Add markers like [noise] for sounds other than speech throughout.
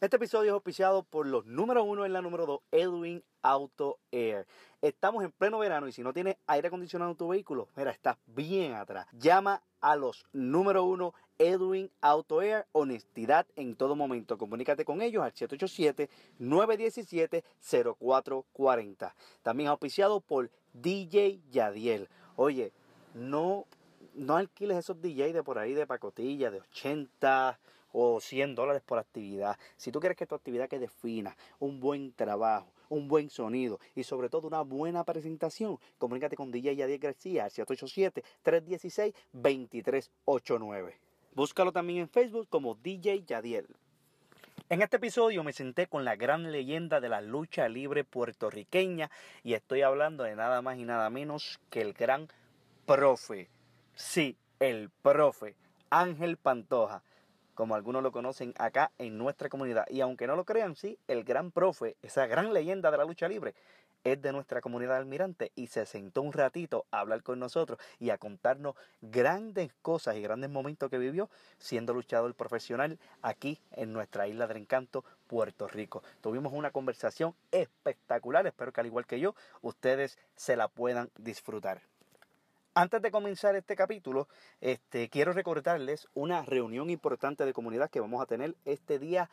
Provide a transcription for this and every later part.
Este episodio es auspiciado por los número uno en la número dos, Edwin Auto Air. Estamos en pleno verano y si no tienes aire acondicionado en tu vehículo, mira, estás bien atrás. Llama a los número uno Edwin Auto Air, honestidad en todo momento. Comunícate con ellos al 787-917-0440. También auspiciado por DJ Yadiel. Oye, no, no alquiles esos DJ de por ahí de pacotilla, de 80 o 100 dólares por actividad. Si tú quieres que tu actividad quede fina, un buen trabajo, un buen sonido y sobre todo una buena presentación, comunícate con DJ Yadiel García al 787-316-2389. Búscalo también en Facebook como DJ Yadiel. En este episodio me senté con la gran leyenda de la lucha libre puertorriqueña y estoy hablando de nada más y nada menos que el gran profe. Sí, el profe Ángel Pantoja como algunos lo conocen acá en nuestra comunidad. Y aunque no lo crean, sí, el gran profe, esa gran leyenda de la lucha libre, es de nuestra comunidad almirante y se sentó un ratito a hablar con nosotros y a contarnos grandes cosas y grandes momentos que vivió siendo luchador profesional aquí en nuestra isla del encanto, Puerto Rico. Tuvimos una conversación espectacular, espero que al igual que yo, ustedes se la puedan disfrutar. Antes de comenzar este capítulo, este, quiero recordarles una reunión importante de comunidad que vamos a tener este día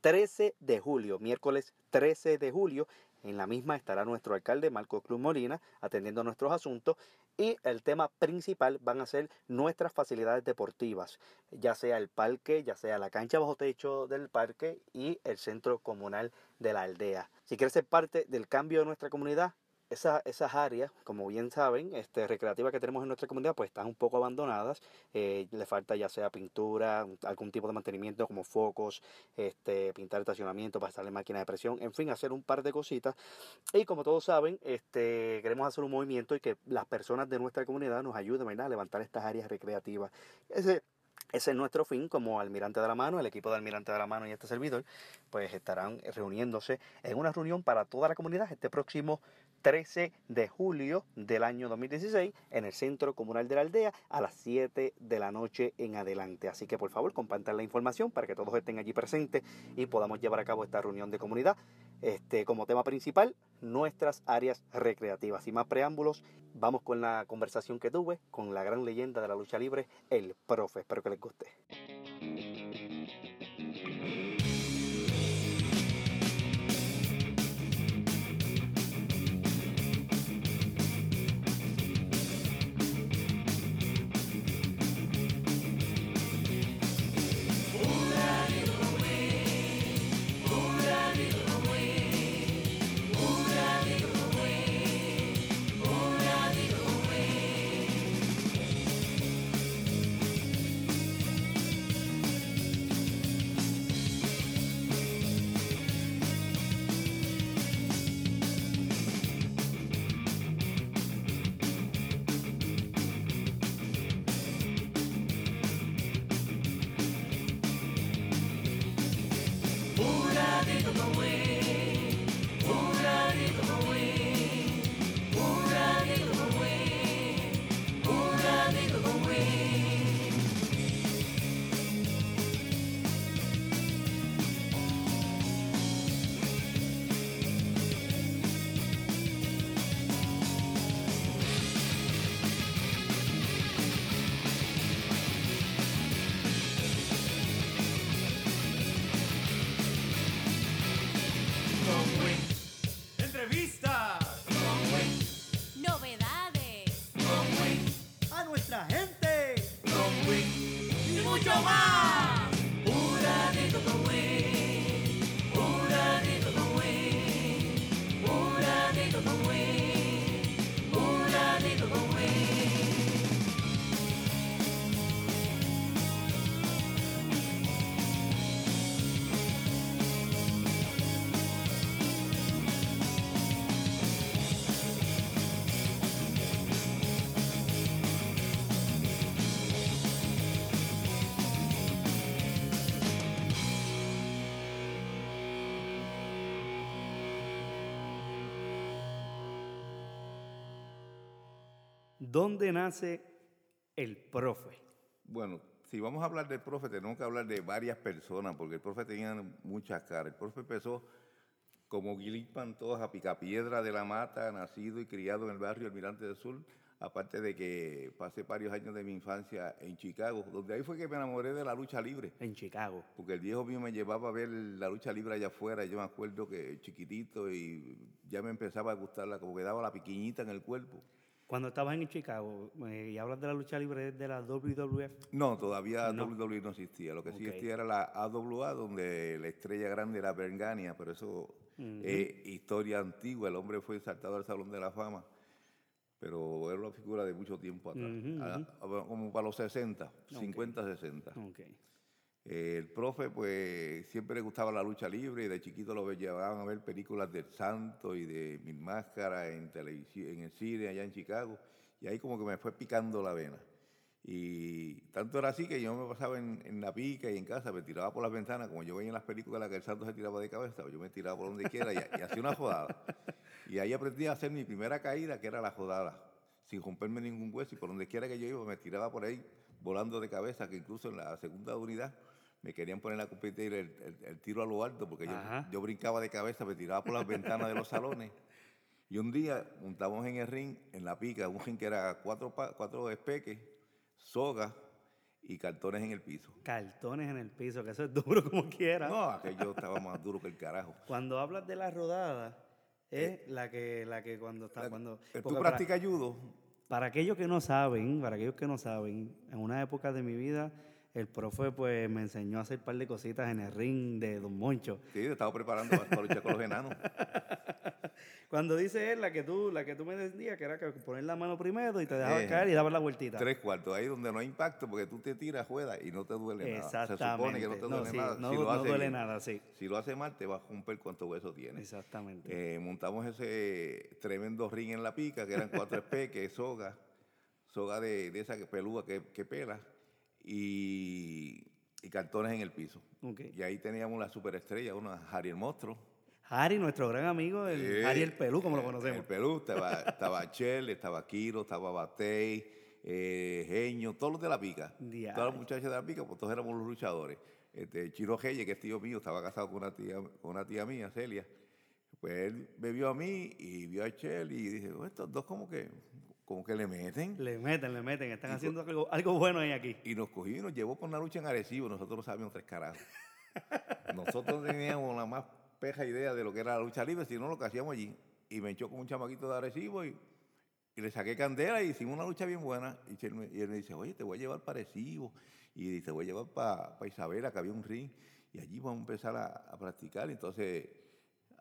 13 de julio, miércoles 13 de julio. En la misma estará nuestro alcalde Marco Cruz Molina atendiendo nuestros asuntos y el tema principal van a ser nuestras facilidades deportivas, ya sea el parque, ya sea la cancha bajo techo del parque y el centro comunal de la aldea. Si quieres ser parte del cambio de nuestra comunidad, esas áreas, como bien saben, este, recreativas que tenemos en nuestra comunidad, pues están un poco abandonadas. Eh, le falta ya sea pintura, algún tipo de mantenimiento como focos, este, pintar estacionamiento, pasarle máquina de presión, en fin, hacer un par de cositas. Y como todos saben, este, queremos hacer un movimiento y que las personas de nuestra comunidad nos ayuden a levantar estas áreas recreativas. Ese, ese es nuestro fin como almirante de la mano, el equipo de almirante de la mano y este servidor, pues estarán reuniéndose en una reunión para toda la comunidad este próximo 13 de julio del año 2016 en el Centro Comunal de la Aldea a las 7 de la noche en adelante. Así que por favor compartan la información para que todos estén allí presentes y podamos llevar a cabo esta reunión de comunidad. Este, como tema principal, nuestras áreas recreativas. Y más preámbulos, vamos con la conversación que tuve con la gran leyenda de la lucha libre, el profe. Espero que les guste. ¿Dónde nace el profe? Bueno, si vamos a hablar del profe, tenemos que hablar de varias personas, porque el profe tenía muchas caras. El profe empezó como Guilip Pantoja, picapiedra de la mata, nacido y criado en el barrio Almirante del Sur, aparte de que pasé varios años de mi infancia en Chicago, donde ahí fue que me enamoré de la lucha libre. En Chicago. Porque el viejo mío me llevaba a ver la lucha libre allá afuera, yo me acuerdo que chiquitito y ya me empezaba a gustarla, como que daba la piquiñita en el cuerpo. Cuando estabas en Chicago, eh, y hablas de la lucha libre de la WWF. No, todavía No. WWE no existía. Lo que sí existía era la AWA, donde la estrella grande era Bergania, pero eso es historia antigua. El hombre fue saltado al Salón de la Fama, pero era una figura de mucho tiempo atrás, Ah, ah, como para los 60, 50, 60. Ok. El profe, pues, siempre le gustaba la lucha libre y de chiquito lo llevaban a ver películas del Santo y de Mil Máscaras en televisión, en el cine allá en Chicago. Y ahí como que me fue picando la vena. Y tanto era así que yo me pasaba en, la pica y en casa, me tiraba por las ventanas, como yo veía en las películas las que el santo se tiraba de cabeza, yo me tiraba por donde quiera y, y hacía una jodada. Y ahí aprendí a hacer mi primera caída, que era la jodada, sin romperme ningún hueso. Y por donde quiera que yo iba, me tiraba por ahí volando de cabeza, que incluso en la segunda unidad me querían poner a competir el, el- el tiro a lo alto, porque yo, brincaba de cabeza, me tiraba por las ventanas de los [laughs] salones. Y un día montamos en el ring, en la pica, un ring que era cuatro, cuatro espeques, soga y cartones en el piso. Cartones en el piso, que eso es duro como quiera. No, aquello estaba más duro que el carajo. Cuando hablas de la rodada, es la que la que cuando está cuando Eh, ¿Tú practicas judo? Para aquellos que no saben, para aquellos que no saben, en una época de mi vida, el profe pues me enseñó a hacer un par de cositas en el ring de Don Moncho. Sí, te estaba preparando para, luchar con los enanos. [laughs] Cuando dice él, la que tú, la que tú me decías, que era que poner la mano primero y te dejaba Eh, caer y dabas la vueltita. Tres cuartos, ahí donde no hay impacto, porque tú te tiras, juegas y no te duele nada. Se Exactamente. supone que no te duele sí, nada. no- si lo no hace duele bien. nada, sí. Si lo hace mal, te va a romper cuánto hueso tienes. Exactamente. Eh, montamos ese tremendo ring en la pica, que eran cuatro [laughs] espeques, soga, soga de, de esa pelúa que, que pela, y, y cartones en el piso. Y ahí teníamos la superestrella, una Harry el Monstruo. Harry, nuestro gran amigo, el Eh, Harry el Pelú, como lo eh, conocemos. El Pelú, estaba, [laughs] estaba Chel, estaba Kiro, estaba Batey, eh, Geño, todos los de la pica. Diablo. Todas las muchachas de la pica, pues todos éramos los luchadores. Este, Chiro Reyes, que es tío mío, estaba casado con una tía, con una tía mía, Celia. Pues él me vio a mí y vio a Chel y dije, "Oh, estos dos como que, como que le meten. Le meten, le meten, están Y haciendo algo, algo bueno ahí aquí. Y nos cogió y nos llevó por una lucha en Arecibo. Nosotros no sabíamos tres carajos. [laughs] Nosotros teníamos la más peja idea de lo que era la lucha libre, sino lo que hacíamos allí. Y me echó con un chamaquito de Arecibo y, y le saqué candela y hicimos una lucha bien buena. Y, Chel me- y él me dice, oye, te voy a llevar para Arecibo. Y te voy a llevar para Isabela, que había un ring. Y allí vamos a empezar a, a practicar. Entonces,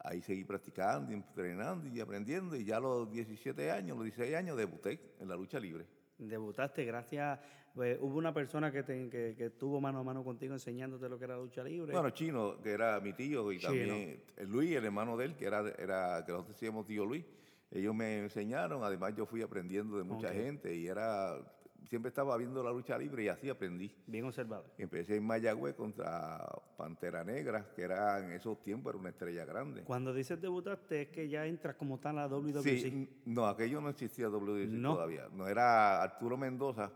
ahí seguí practicando, y entrenando y aprendiendo. Y ya a los 17 años, los 16 años, debuté en la lucha libre. Debutaste gracias, pues, hubo una persona que, te- que, que estuvo mano a mano contigo enseñándote lo que era lucha libre. Bueno, Chino, que era mi tío, y Chino. también el Luis, el hermano de él, que era, era que nosotros decíamos tío Luis. Ellos me enseñaron, además yo fui aprendiendo de mucha gente y era, siempre estaba viendo la lucha libre y así aprendí. Bien observado. Empecé en Mayagüez contra Pantera Negra, que era en esos tiempos era una estrella grande. Cuando dices debutaste es que ya entras como tal a WWC. Sí, no, aquello no existía WWC No. todavía. No era Arturo Mendoza,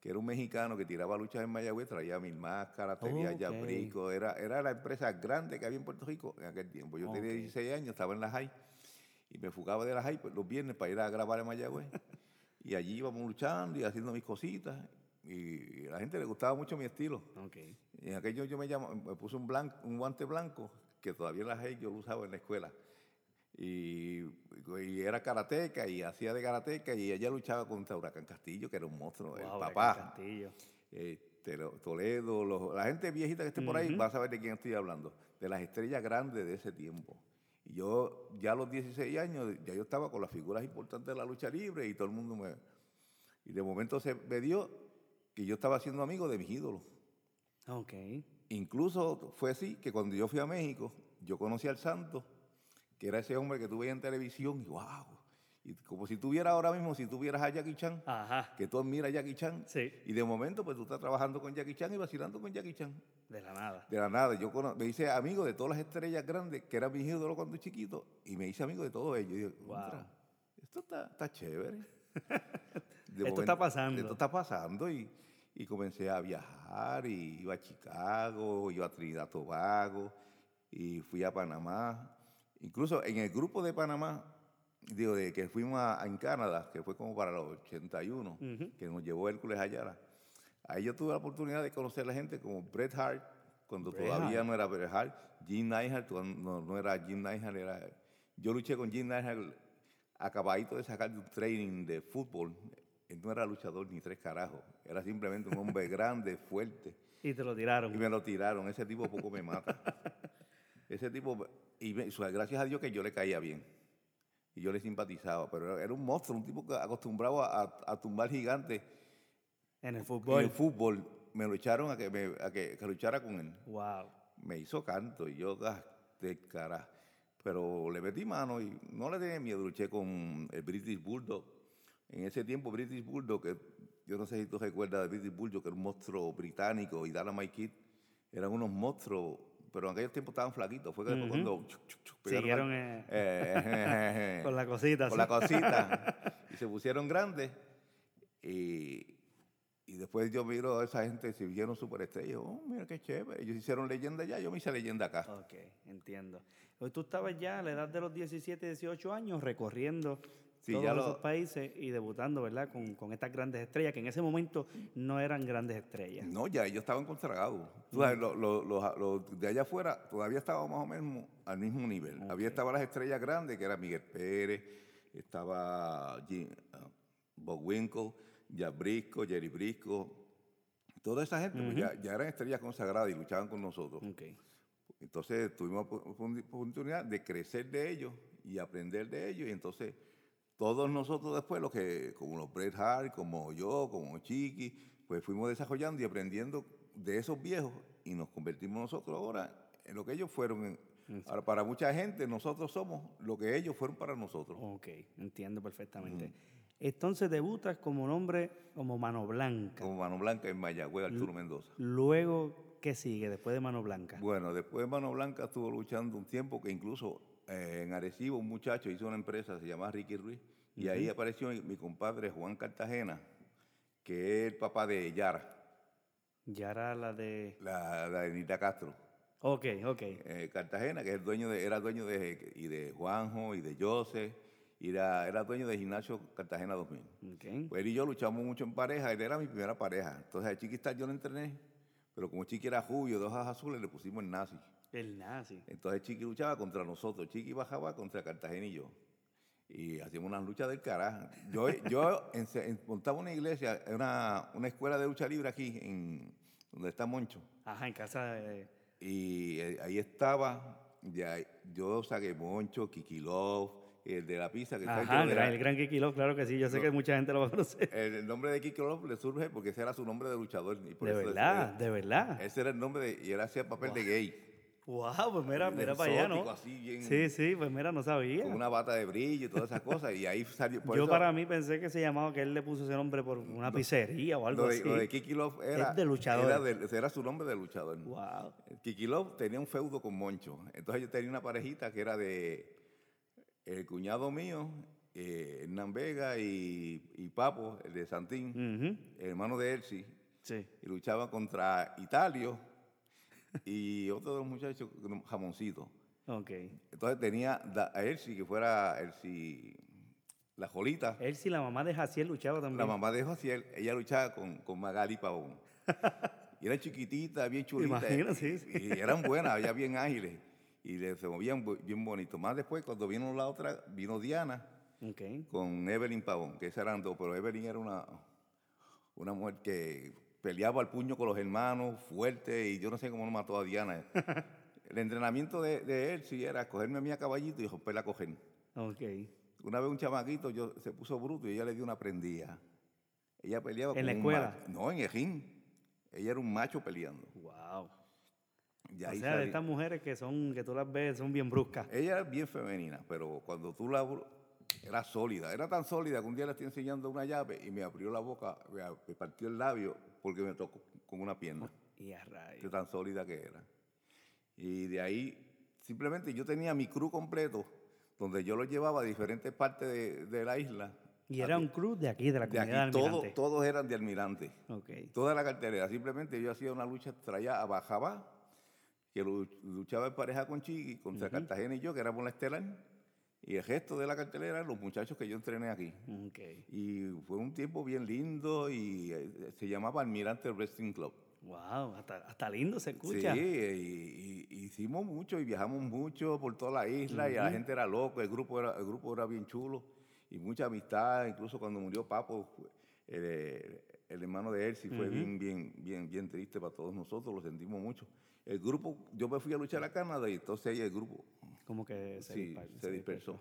que era un mexicano que tiraba luchas en Mayagüez, traía mil máscaras, tenía Ok. ya brico. Era, era la empresa grande que había en Puerto Rico en aquel tiempo. Yo tenía Ok. 16 años, estaba en la high y me fugaba de la high pues, los viernes para ir a grabar en Mayagüez. [laughs] y allí íbamos luchando y haciendo mis cositas. Y a la gente le gustaba mucho mi estilo. Y en aquello yo me, me puse un, blanco, un guante blanco, que todavía la high yo lo usaba en la escuela. Y, y era karateca y hacía de karateca y ella luchaba contra Huracán Castillo, que era un monstruo, el Wow, papá. Castillo. Este, Toledo, los- la gente viejita que esté por ahí va a saber de quién estoy hablando, de las estrellas grandes de ese tiempo. Y yo, ya a los 16 años, ya yo estaba con las figuras importantes de la lucha libre y todo el mundo me... Y de momento se me dio que yo estaba siendo amigo de mis ídolos. Ok. Incluso fue así que cuando yo fui a México, yo conocí al santo, que era ese hombre que tú veías en televisión, y wow. Y como si tuviera ahora mismo, si tuvieras a Jackie Chan, Ajá. que tú admiras a Jackie Chan, Sí. y de momento pues tú estás trabajando con Jackie Chan y vacilando con Jackie Chan. De la nada. De la nada, yo me hice amigo de todas las estrellas grandes, que eran mis ídolos cuando chiquito, y me hice amigo de todos ellos. Y dije, Wow. "Contra, esto está, está chévere. [laughs] Esto está pasando. Esto está pasando y, y comencé a viajar y iba a Chicago, iba a Trinidad Tobago y fui a Panamá. Incluso en el grupo de Panamá, digo, de que fuimos a, en Canadá, que fue como para los 81, que nos llevó Hércules Ayala. Ahí yo tuve la oportunidad de conocer a la gente como Bret Hart, cuando todavía no era Bret Hart, Jim Neidhart, no, no era Jim Neidhart, era... Yo luché con Jim Neidhart acabadito de sacar de un training de fútbol. Él no era luchador ni tres carajos, era simplemente un hombre [laughs] grande, fuerte. Y te lo tiraron. Y me lo tiraron, ese tipo poco me mata. [laughs] ese tipo, y gracias a Dios que yo le caía bien. Y yo le simpatizaba, pero era un monstruo, un tipo acostumbrado a, a tumbar gigantes. En el fútbol. En el fútbol. Me lo echaron a que, me, a que, que luchara con él. Wow. Me hizo canto y yo, de cara. Pero le metí mano y no le tenía miedo. Luché con el British Bulldog. En ese tiempo, British Bulldog, que yo no sé si tú recuerdas de British Bulldog, que era un monstruo británico, y Dana My Kid, eran unos monstruos pero en aquellos tiempos estaban flaquitos. Fue que cuando Siguieron eh, [laughs] eh, con la cosita. Con la cosita. [laughs] y se pusieron grandes. Y, y después yo miro a esa gente, se vieron superestrellas. Oh, mira qué chévere. Ellos hicieron leyenda allá, yo me hice leyenda acá. Ok, entiendo. Hoy tú estabas ya a la edad de los 17, 18 años recorriendo todos esos países y debutando, ¿verdad? Con, con, estas grandes estrellas, que en ese momento no eran grandes estrellas. No, ya ellos estaban consagrados. los, de allá afuera todavía estaban más o menos al mismo nivel. Había estaban las estrellas grandes, que era Miguel Pérez, estaba Jim, uh, Bob Winkle, ya Brisco, Jerry Brisco, toda esa gente pues, ya, eran estrellas consagradas y luchaban con nosotros. Entonces tuvimos oportunidad de crecer de ellos y aprender de ellos y entonces todos nosotros después, los que, como los Bret Hart, como yo, como Chiqui, pues fuimos desarrollando y aprendiendo de esos viejos y nos convertimos nosotros ahora en lo que ellos fueron. Ahora, para mucha gente, nosotros somos lo que ellos fueron para nosotros. Ok, entiendo perfectamente. Entonces debutas como nombre, como Mano Blanca. Como Mano Blanca en Mayagüez, Arturo Mendoza. Luego, ¿qué sigue después de Mano Blanca? Bueno, después de Mano Blanca estuvo luchando un tiempo que incluso eh, en Arecibo un muchacho hizo una empresa, se llama Ricky Ruiz, y ahí apareció mi, compadre Juan Cartagena, que es el papá de Yara. Yara, la de... La, de Nita Castro. Ok, ok. Eh, Cartagena, que es el dueño de, era dueño de, y de Juanjo y de Joseph y era, era dueño de gimnasio Cartagena 2000. Pues él y yo luchamos mucho en pareja, él era mi primera pareja. Entonces a Chiquistar yo lo entrené, pero como Chiqui era jubio, dos hojas azules, le pusimos el nazi. El nazi. Entonces Chiqui luchaba contra nosotros, Chiqui bajaba contra Cartagena y yo. Y hacíamos una lucha del carajo. Yo, yo [laughs] montaba una iglesia, una, una escuela de lucha libre aquí, en donde está Moncho. Ajá, en casa de... Y eh, ahí estaba, ya, yo saqué Moncho, Kikilov, el de la pizza que está el, gran, el gran Kiki Love, claro que sí, yo sé que mucha gente lo va a conocer. El, nombre de Kiki Love le surge porque ese era su nombre de luchador. de verdad, de verdad. Ese era el nombre de, y él hacía papel de gay. Wow, pues mira, mira para allá, ¿no? sí, sí, pues mira, no sabía. Con una bata de brillo y todas esas cosas, y ahí salió. Yo para mí pensé que se llamaba, que él le puso ese nombre por una pizzería o algo lo de, así. Lo de Kiki Love era, de luchador. Era, era, su nombre de luchador. Wow. Kiki Love tenía un feudo con Moncho. Entonces yo tenía una parejita que era de el cuñado mío, eh, Hernán Vega y, Papo, el de Santín, hermano de Elsie, sí. y luchaba contra Italio y otro de los muchachos, Jamoncito. Okay. Entonces tenía a Elsie, que fuera Elsie, la Jolita. Elsie, la mamá de Jaciel, luchaba también. La mamá de Jaciel, ella luchaba con, con Magali Pavón. [laughs] y era chiquitita, bien chulita. sí, Y eran buenas, [laughs] había bien ágiles y se movían bien bonito. Más después, cuando vino la otra, vino Diana con Evelyn Pavón, que esas eran dos, pero Evelyn era una, una mujer que peleaba al puño con los hermanos, fuerte, y yo no sé cómo no mató a Diana. [laughs] El entrenamiento de, de, él sí era cogerme a mí a caballito y romperla a coger. Okay. Una vez un chamaquito yo, se puso bruto y ella le dio una prendida. Ella peleaba ¿En la escuela? no, en Ejín. Ella era un macho peleando. Wow o sea, de estas mujeres que son, que tú las ves, son bien bruscas. Ella es bien femenina, pero cuando tú la era sólida, era tan sólida que un día le estoy enseñando una llave y me abrió la boca, me partió el labio porque me tocó con una pierna. [laughs] Y a. De tan sólida que era. Y de ahí, simplemente yo tenía mi crew completo, donde yo lo llevaba a diferentes partes de, la isla Y era un club de aquí, de la De comunidad aquí, de todo- Almirante. todos eran de almirante. Ok. Toda la cartelera. Simplemente yo hacía una lucha, traía a Bajabá, que lu- luchaba en pareja con Chiqui, contra Cartagena y yo, que éramos la estelar. Y el resto de la cartelera, los muchachos que yo entrené aquí. Ok. Y fue un tiempo bien lindo y eh, se llamaba Almirante Wrestling Club. Wow, hasta, hasta lindo se Sí, escucha. y, y- y hicimos mucho y viajamos mucho por toda la isla y la gente era loco, el grupo era, el grupo era bien chulo y mucha amistad, incluso cuando murió Papo, el, el hermano de Elsie, fue bien, bien, bien, bien triste para todos nosotros, lo sentimos mucho. El grupo, yo me fui a luchar a Canadá y entonces ahí el grupo, Como que se, Sí, dispar- se dispersó.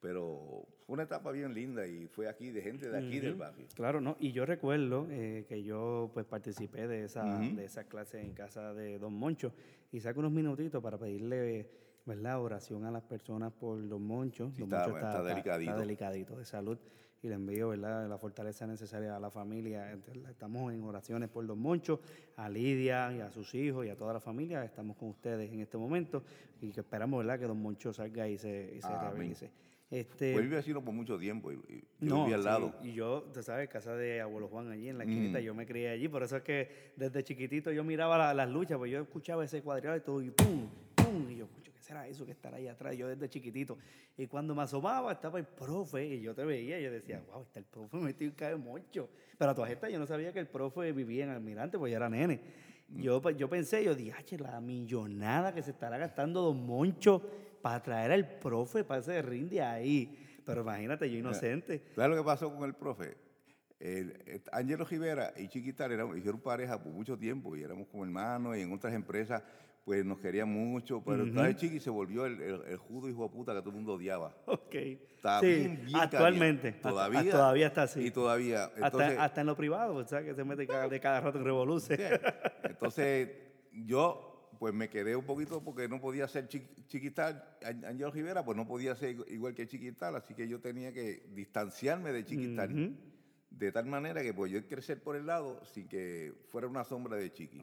Pero fue una etapa bien linda y fue aquí, de gente de aquí del barrio. Claro, no, y yo recuerdo eh, que yo pues participé de esa, Ujú. de esa clase en casa de Don Moncho y saco unos minutitos para pedirle, ¿verdad?, oración a las personas por Don Moncho. Sí, Don está- Moncho está delicadito. está delicadito de salud y le envío, ¿verdad?, la fortaleza necesaria a la familia. Estamos en oraciones por Don Moncho, a Lidia y a sus hijos y a toda la familia. Estamos con ustedes en este momento y que esperamos, ¿verdad?, que Don Moncho salga y se, y se Amén. rehabilite. Este, Fue vecino por mucho tiempo y, yo no, vivía al sí, lado. Y yo, tú sabes, casa de abuelo Juan allí en la esquinita, Mm. yo me crié allí, por eso es que desde chiquitito yo miraba la- las luchas, pues yo escuchaba ese cuadrilátero y todo, y pum, será eso que estará ahí atrás? Yo desde chiquitito. Y cuando me asomaba estaba el profe y yo te veía y yo decía, wow, está el profe [laughs] metido en cae mucho. Pero a todas estas yo no sabía que el profe vivía en Almirante, pues yo era nene. Yo, pues, yo pensé, yo dije, "Ache, la millonada que se estará gastando Don Moncho para traer al profe para ese ring de ahí. Pero imagínate, yo inocente. ¿Sabes lo que pasó con el profe? El, el- Ángelo Rivera y Chiquital eran, hicieron pareja por mucho tiempo y éramos como hermanos y en otras empresas pues nos querían mucho, pero entonces Chiqui se volvió el, el, el judo hijo de puta que todo el mundo odiaba. Ok. Está sí, bien, bien actualmente. Todavía, hasta- todavía está así. Y todavía. hasta, Entonces, hasta en lo privado, pues, ¿sabes? Que se mete cada, de cada rato en revoluce. sí. Entonces, yo pues me quedé un poquito porque no podía ser chi- Chiquital, Á- Ángelo Rivera, pues no podía ser igu- igual que Chiquital, así que yo tenía que distanciarme de Chiquital. Ujú. De tal manera que pues yo crecer por el lado sin que fuera una sombra de Chiqui.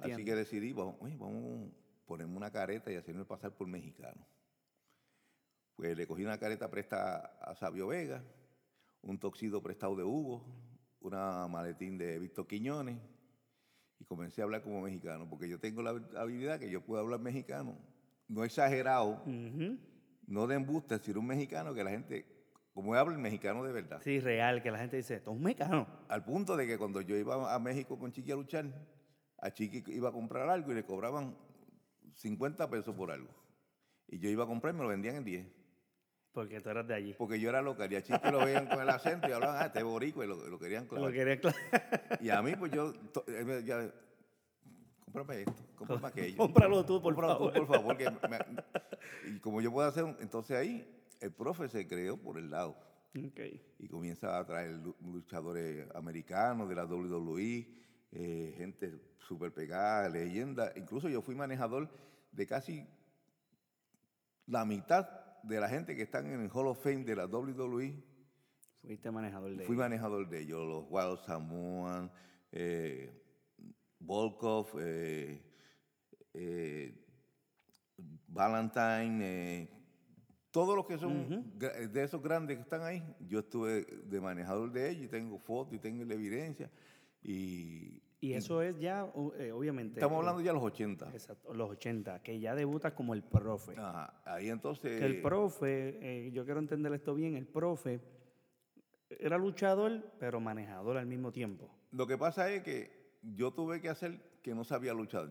Así que decidí, vamos, oye, vamos a ponerme una careta y hacerme pasar por mexicano. Pues le cogí una careta presta a Sabio Vega, un toxido prestado de Hugo, una maletín de Víctor Quiñones y comencé a hablar como mexicano, porque yo tengo la habilidad que yo puedo hablar mexicano, no exagerado, no de embuste, sino un mexicano que la gente, como habla el mexicano de verdad. Sí, real, que la gente dice, esto es un mecano. Al punto de que cuando yo iba a México con Chiqui a luchar, a Chiqui iba a comprar algo y le cobraban 50 pesos por algo. Y yo iba a comprar y me lo vendían en 10. Porque tú eras de allí. Porque yo era local y a Chiqui lo veían con el acento y hablaban, ah, este es boricua y lo, lo querían clavar. [laughs] Lo quería claro. Y a mí, pues yo, to- él me decía, cómprame esto, cómprame [laughs] aquello. Cómpralo tú, por Cómpralo favor. tú, por favor. que me- y como yo puedo hacer, entonces ahí el profe se creó por el lado y comienza a traer lu- luchadores americanos de la WWE, eh, gente súper pegada, leyenda. Incluso yo fui manejador de casi la mitad de la gente que están en el Hall of Fame de la WWE. Fuiste manejador de Fui manejador de ellos, los Wild Samoan, eh, Volkov, eh, eh, Valentine, eh, todos los que son gra- de esos grandes que están ahí, yo estuve de manejador de ellos y tengo fotos y tengo la evidencia. Y Y eso es ya, eh, obviamente. estamos eh, hablando ya de los 80. Exacto, los 80, que ya debutas como el profe. Ajá, ahí entonces... Que el profe, eh, yo quiero entender esto bien, el profe era luchador, pero manejador al mismo tiempo. Lo que pasa es que yo tuve que hacer que no sabía luchar.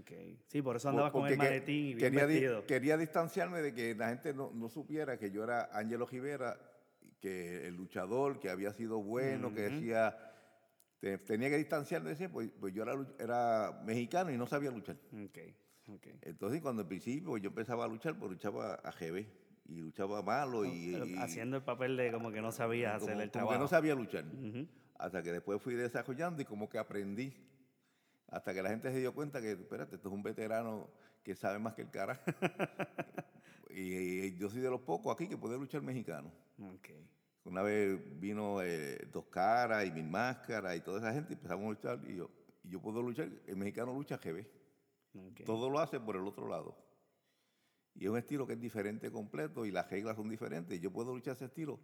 Okay. Sí, por eso andabas con el maletín y bien quería, di- quería distanciarme de que la gente no, no supiera que yo era Ángelo Rivera, que el luchador, que había sido bueno, que decía, te- tenía que distanciarme de ese, pues, pues yo era, mexicano y no sabía luchar. Okay, okay. Entonces cuando al principio yo empezaba a luchar, pues luchaba a GB y luchaba malo y, Pero Haciendo el papel de como que no sabías como, hacer el como trabajo. que no sabía luchar. Hasta que después fui desarrollando y como que aprendí. Hasta que la gente se dio cuenta que, espérate, esto es un veterano que sabe más que el cara. [laughs] y, y yo soy de los pocos aquí que puede luchar mexicano. Okay. Una vez vino eh, Dos Caras y Mil Máscaras y toda esa gente y empezamos a luchar y yo, y yo puedo luchar, el mexicano lucha GB. ok. Todo lo hace por el otro lado. Y es un estilo que es diferente completo y las reglas son diferentes. Yo puedo luchar ese estilo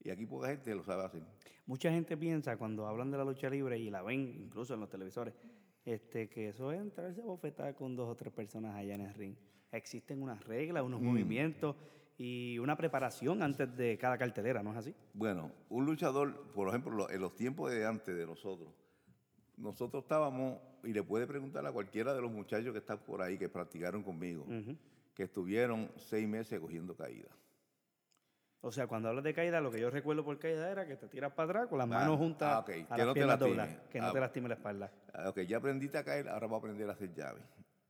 y aquí poca gente lo sabe hacer. Mucha gente piensa cuando hablan de la lucha libre y la ven incluso en los televisores, este, que eso es entrarse a bofetar con dos o tres personas allá en el ring. Existen unas reglas, unos movimientos y una preparación antes de cada cartelera, ¿no es así? Bueno, un luchador, por ejemplo, lo- en los tiempos de antes de nosotros, nosotros estábamos, y le puede preguntar a cualquiera de los muchachos que están por ahí, que practicaron conmigo, que estuvieron seis meses cogiendo caídas. O sea, cuando hablas de caída, lo que yo recuerdo por caída era que te tiras para atrás con las Ah, manos juntas ah, ok, a que las no piernas dobladas, que no Ah, te lastime la espalda. Ok, ya aprendiste a caer, ahora vamos a aprender a hacer llaves.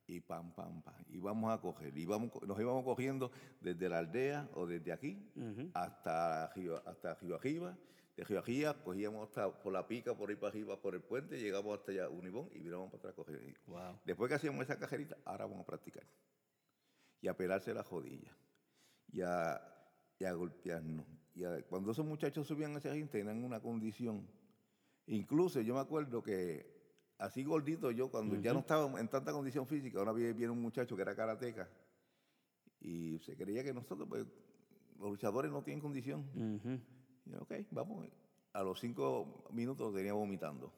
Y pam, pam, pam. Y vamos a coger. Y vamos, nos íbamos cogiendo desde la aldea o desde aquí hasta, hasta Arriba. De Río Arriba cogíamos hasta por la pica, por ahí para arriba, por el puente, llegamos hasta allá Unibón y miramos para atrás a coger. Wow. Después que hacíamos esa cajerita, ahora vamos a practicar. Y a pelarse las rodillas. Y a, y a golpearnos. Y a- cuando esos muchachos subían a ese ring tenían una condición. Incluso yo me acuerdo que así gordito yo, cuando ya no estaba en tanta condición física, una vez viene un muchacho que era karateca y se creía que nosotros, pues, los luchadores no tienen condición. Ujú. Y yo, ok, vamos. A los cinco minutos lo tenía vomitando.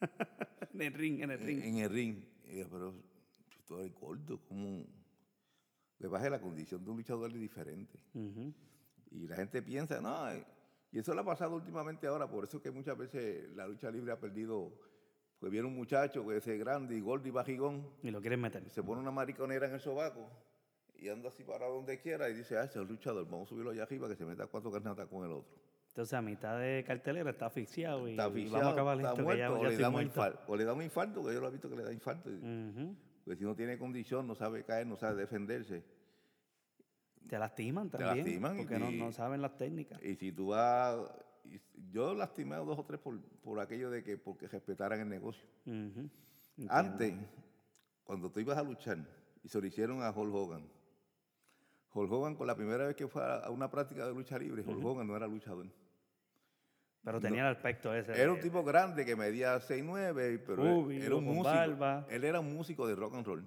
[laughs] En el ring, en el ring. En el ring. Y yo, pero tú eres gordo, ¿cómo? Le baje la condición de un luchador es diferente. Y la gente piensa, no, y eso le ha pasado últimamente ahora, por eso es que muchas veces la lucha libre ha perdido, pues viene un muchacho que es grande y gordo y bajigón, Y lo quieres meter. se pone una mariconera en el sobaco y anda así para donde quiera y dice, ah, ese es el luchador, vamos a subirlo allá arriba que se meta cuatro carnatas con el otro. Entonces, a mitad de cartelera está asfixiado y, Está y vamos a acabar está esto que muerto, ya, o, ya le da un muerto. infarto, o le da un infarto, que yo lo he visto que le da infarto. Porque si no tiene condición, no sabe caer, no sabe defenderse. Te lastiman Te también. lastiman y- porque no, y- no saben las técnicas. Y si tú vas... Yo lastimé a dos o tres por, por aquello de que porque respetaran el negocio. Antes, cuando tú ibas a luchar, y se lo hicieron a Hulk Hogan. Hulk Hogan, con la primera vez que fue a a una práctica de lucha libre, Hulk Hogan no era luchador. Pero tenía el aspecto ese. Era un tipo grande que medía 6'9", pero Rubio, era un músico. barba. Él era un músico de rock and roll.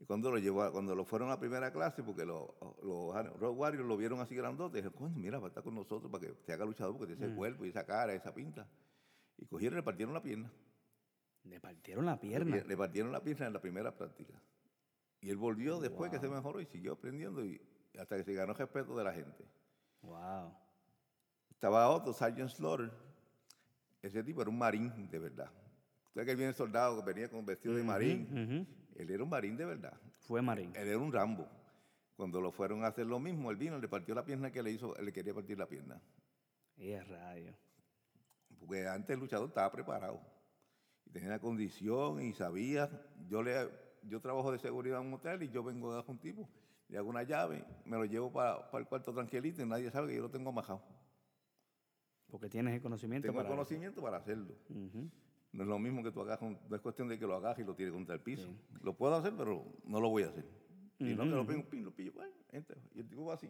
Y cuando lo llevó, a- cuando lo fueron a primera clase, porque los, los Road Warriors lo vieron así grandote, dijeron, coño, mira, va a estar con nosotros para que se haga luchador, porque tiene ese cuerpo y esa cara, esa pinta. Y cogieron y le partieron la pierna. Le partieron la pierna. le partieron la pierna en la primera práctica. Y él volvió después que se mejoró y siguió aprendiendo y hasta que se ganó el respeto de la gente. Wow. Estaba otro, Sergeant Slaughter. Ese tipo era un marín de verdad. Usted que viene soldado que venía con vestido de marín. Él era un marín de verdad. Fue Marín. Él era un Rambo. Cuando lo fueron a hacer lo mismo, él vino, le partió la pierna que le hizo, él le quería partir la pierna. Y es rayo. Porque antes el luchador estaba preparado. Y tenía la condición y sabía. Yo le yo trabajo de seguridad en un hotel y yo vengo a un tipo, le hago una llave, me lo llevo para, el cuarto tranquilito y nadie sabe que yo lo tengo amajado. Porque tienes el conocimiento Tengo el para eso. conocimiento para hacerlo. No es lo mismo que tú hagas, un- no es cuestión de que lo hagas y lo tires contra el piso. Lo puedo hacer, pero no lo voy a hacer. Si no, que lo pego, pin, lo pillo, bueno, entra. y el tipo va así,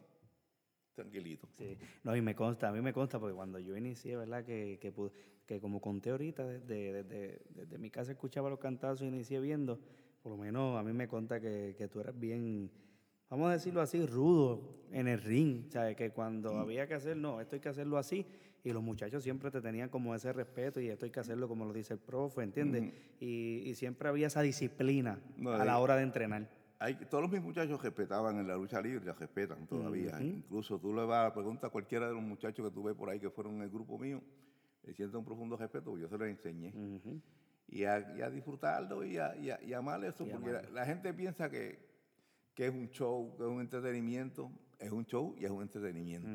tranquilito. Sí, no, y me consta, a mí me consta, porque cuando yo inicié, ¿verdad? Que, que, que como conté ahorita, desde, desde, desde mi casa escuchaba los cantazos y inicié viendo, por lo menos a mí me consta que, que tú eras bien, vamos a decirlo así, rudo en el ring, ¿sabes? Que cuando había que hacer, no, esto hay que hacerlo así, y los muchachos siempre te tenían como ese respeto, y esto hay que hacerlo como lo dice el profe, ¿entiendes? y, y siempre había esa disciplina No, a eh, la hora de entrenar. Hay, todos mis muchachos respetaban en la lucha libre, la respetan todavía. Incluso tú le vas a preguntar a cualquiera de los muchachos que tú ves por ahí que fueron en el grupo mío, le sienten un profundo respeto, porque yo se los enseñé. Y, a, y a disfrutarlo y a, y a- y a amar eso, porque la, gente piensa que, que es un show, que es un entretenimiento, es un show y es un entretenimiento.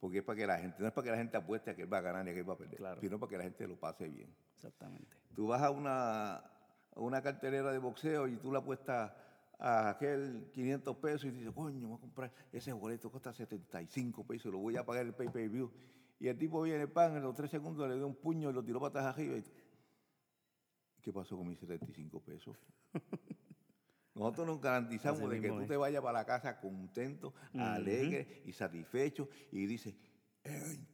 Porque es para que la gente, no es para que la gente apueste a que él va a ganar ni a que él va a perder, Claro. sino para que la gente lo pase bien. Exactamente. Tú vas a una, a una cartelera de boxeo y tú le apuestas a aquel 500 pesos y dices, coño, voy a comprar ese boleto, cuesta 75 pesos, lo voy a pagar el pay-per-view. Y el tipo viene, pan, en los tres segundos le dio un puño y lo tiró para atrás arriba. Y, ¿Qué pasó con mis 75 pesos? [laughs] Nosotros nos garantizamos Así de que tú es. te vayas para la casa contento, alegre y satisfecho y dices, "Ey,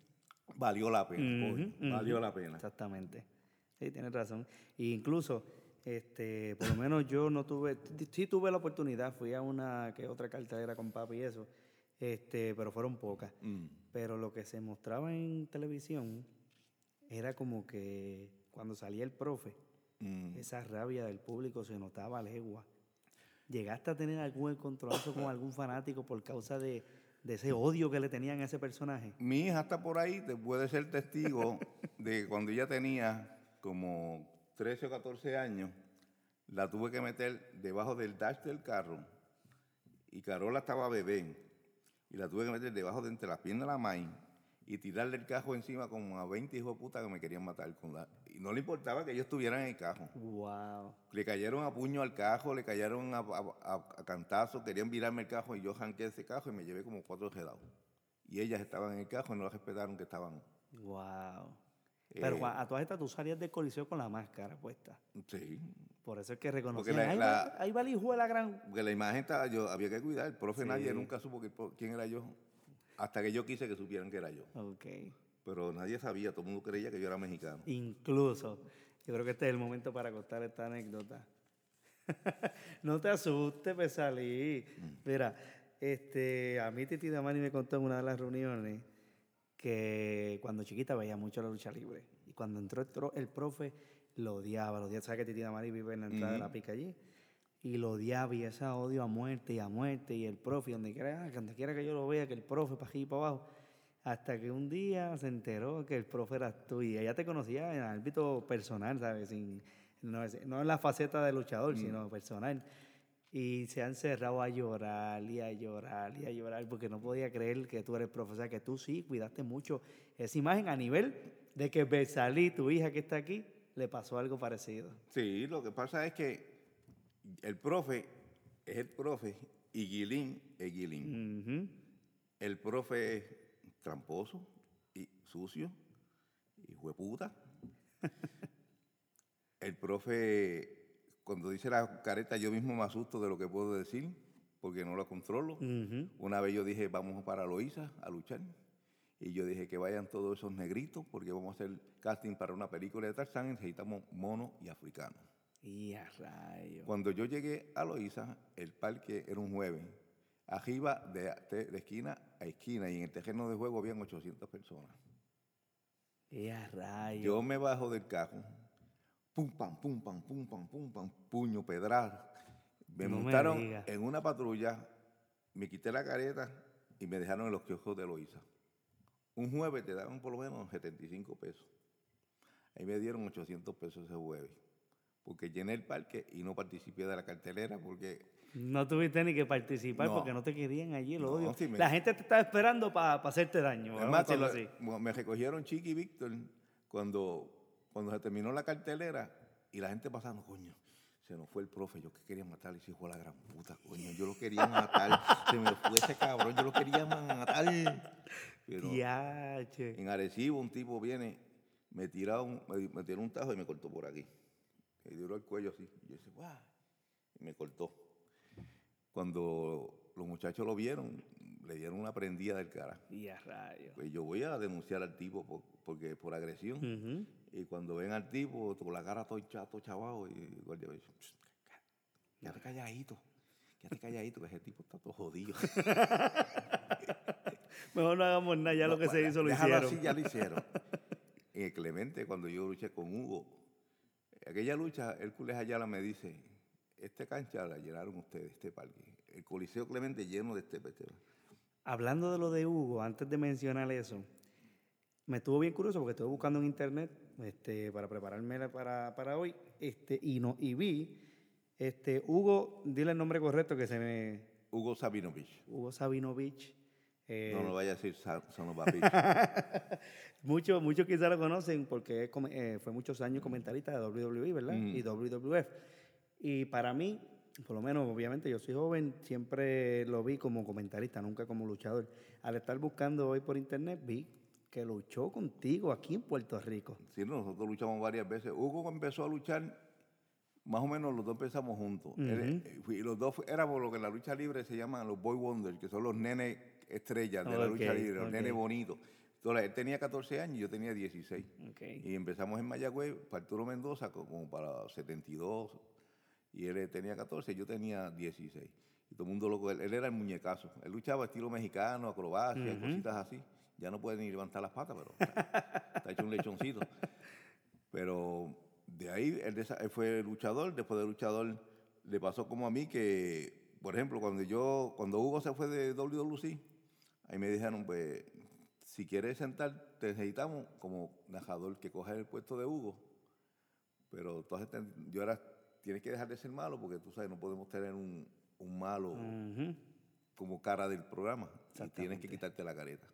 valió la pena, valió la pena. Exactamente. Sí, tienes razón. E incluso Este, por lo menos yo no tuve, sí tuve la oportunidad, fui a una que otra cartelera con papi y eso, este, pero fueron pocas. Mm. Pero lo que se mostraba en televisión era como que cuando salía el profe, Mm. esa rabia del público se notaba a legua. ¿Llegaste a tener algún encontronazo con algún fanático por causa de, ese odio que le tenían a ese personaje? Mi hija está por ahí, te puede ser testigo de que cuando ella tenía como 13 o 14 años, la tuve que meter debajo del dash del carro y Carola estaba bebé y la tuve que meter debajo de entre las piernas de la maíz y tirarle el cajo encima como a 20 hijos de puta que me querían matar con la... Y no le importaba que ellos estuvieran en el cajo. Wow. Le cayeron a puño al cajo, le cayeron a, a, a- a cantazos, querían virarme el cajo y yo janqué ese cajo y me llevé como cuatro gelados. Y ellas estaban en el cajo y no las respetaron que estaban. Wow. Pero Eh, cua- a todas estas tú salías del coliseo con la máscara puesta. Sí, Por eso es que reconocían. la- ahí, la- va, ahí va el hijo de la gran. porque la imagen estaba, yo había que cuidar. El profe Sí. nadie nunca supo que- quién era yo, hasta que yo quise que supieran que era yo. Ok. Pero nadie sabía, todo el mundo creía que yo era mexicano. Incluso, yo creo que este es el momento para contar esta anécdota. [laughs] no te asustes, Pesalí. Mira, este, a mí Titi Damani me contó en una de las reuniones que cuando chiquita veía mucho la lucha libre. Y cuando entró el, tro- el profe, lo odiaba, lo odiaba. ¿Sabes que Titi Damani vive en la entrada de la pica allí? Y lo odiaba y ese odio a muerte y a muerte. Y el profe, donde quiera, ah, donde quiera que yo lo vea, que el profe para aquí y para abajo. Hasta que un día se enteró que el profe eras tú y ella te conocía en el ámbito personal, ¿sabes? Sin, no, es- no en la faceta de luchador, sino personal. Y se han cerrado a llorar y a llorar y a llorar porque no podía creer que tú eres profe. O sea, que tú sí cuidaste mucho esa imagen a nivel de que Besalí, tu hija que está aquí, le pasó algo parecido. Sí, lo que pasa es que el profe es el profe y Guilín es Guilín. El profe es tramposo y sucio, hijo de puta. [laughs] El profe, cuando dice la careta, yo mismo me asusto de lo que puedo decir, porque no lo controlo. Una vez yo dije, vamos para Loíza a luchar. Y yo dije que vayan todos esos negritos, porque vamos a hacer casting para una película de Tarzán y necesitamos monos y africanos. Y a rayo. Cuando yo llegué a Loíza, el parque era un jueves. Arriba de, esquina a esquina y en el terreno de juego habían 800 personas. Y a rayo. Yo me bajo del carro, pum, pam, pum, pam, pum, pam, pum, pam, puño, pedrar. Me No montaron en una patrulla, me quité la careta y me dejaron en los kioscos de Loíza. Un jueves te daban por lo menos 75 pesos. Ahí me dieron 800 pesos ese jueves. Porque llené el parque y no participé de la cartelera porque No tuviste ni que participar No. porque no te querían allí, el No, odio. me- La gente te estaba esperando para hacerte daño, Es vamos a más, decirlo cuando- así. me recogieron Chiqui y Víctor cuando, cuando se terminó la cartelera y la gente pasando, coño, se nos fue el profe, yo que quería matar ese hijo de la gran puta, coño, yo lo quería matar, se me fue ese cabrón, yo lo quería matar. Pero Diache. en Arecibo un tipo viene, me tira un, me, me tiró un tajo y me cortó por aquí. Me tiró el cuello así. Y yo dije, guau, y me cortó. Cuando los muchachos lo vieron, le dieron una prendida del cara. Y a rayo. Pues yo voy a denunciar al tipo por, porque, por agresión. Y cuando ven al tipo con la cara todo chato, chavado, y el guardia me dice, "Psst, cá- quédate calladito, quédate calladito, que ese tipo está todo jodido. [laughs] Mejor no hagamos nada, ya lo que se hizo lo hicieron. así, ya lo hicieron. En [laughs] el Clemente, cuando yo luché con Hugo, aquella lucha, Hércules Ayala me dice, esta cancha la llenaron ustedes, este parque. El Coliseo Clemente lleno de este, este Hablando de lo de Hugo, antes de mencionar eso, me estuvo bien curioso porque estuve buscando en internet este, para prepararme para, para hoy este, y, no, y vi, este, Hugo, dile el nombre correcto que se me... Hugo Sabinovich. Hugo Sabinovich. Eh, No, no vaya a decir Son. Muchos [laughs] muchos quizás lo conocen porque eh, fue muchos años comentarista de WWE, ¿verdad? Mm. Y WWF. Y para mí, por lo menos, obviamente, yo soy joven, siempre lo vi como comentarista, nunca como luchador. Al estar buscando hoy por internet, vi que luchó contigo aquí en Puerto Rico. Sí, nosotros luchamos varias veces. Hugo empezó a luchar, más o menos los dos empezamos juntos. Él, eh, y los dos éramos lo que en la lucha libre se llaman los boy wonders, que son los nenes estrellas de la Ok, lucha libre, los ok. nenes bonitos. Entonces, él tenía 14 años y yo tenía 16. Ok. Y empezamos en Mayagüez, para Arturo Mendoza, co- como para 72. Y él tenía 14, yo tenía 16. Y todo el mundo loco, él, él era el muñecazo. Él luchaba estilo mexicano, acrobacia, Ujú. cositas así. Ya no puede ni levantar las patas, pero está, [laughs] está hecho un lechoncito. Pero de ahí él, él fue luchador, después de luchador le pasó como a mí que, por ejemplo, cuando yo, cuando Hugo se fue de WWC, ahí me dijeron, pues, si quieres sentar, te necesitamos como narrador que coge el puesto de Hugo. Pero entonces yo era, tienes que dejar de ser malo porque tú sabes, no podemos tener un, un malo como cara del programa. Y tienes que quitarte la careta.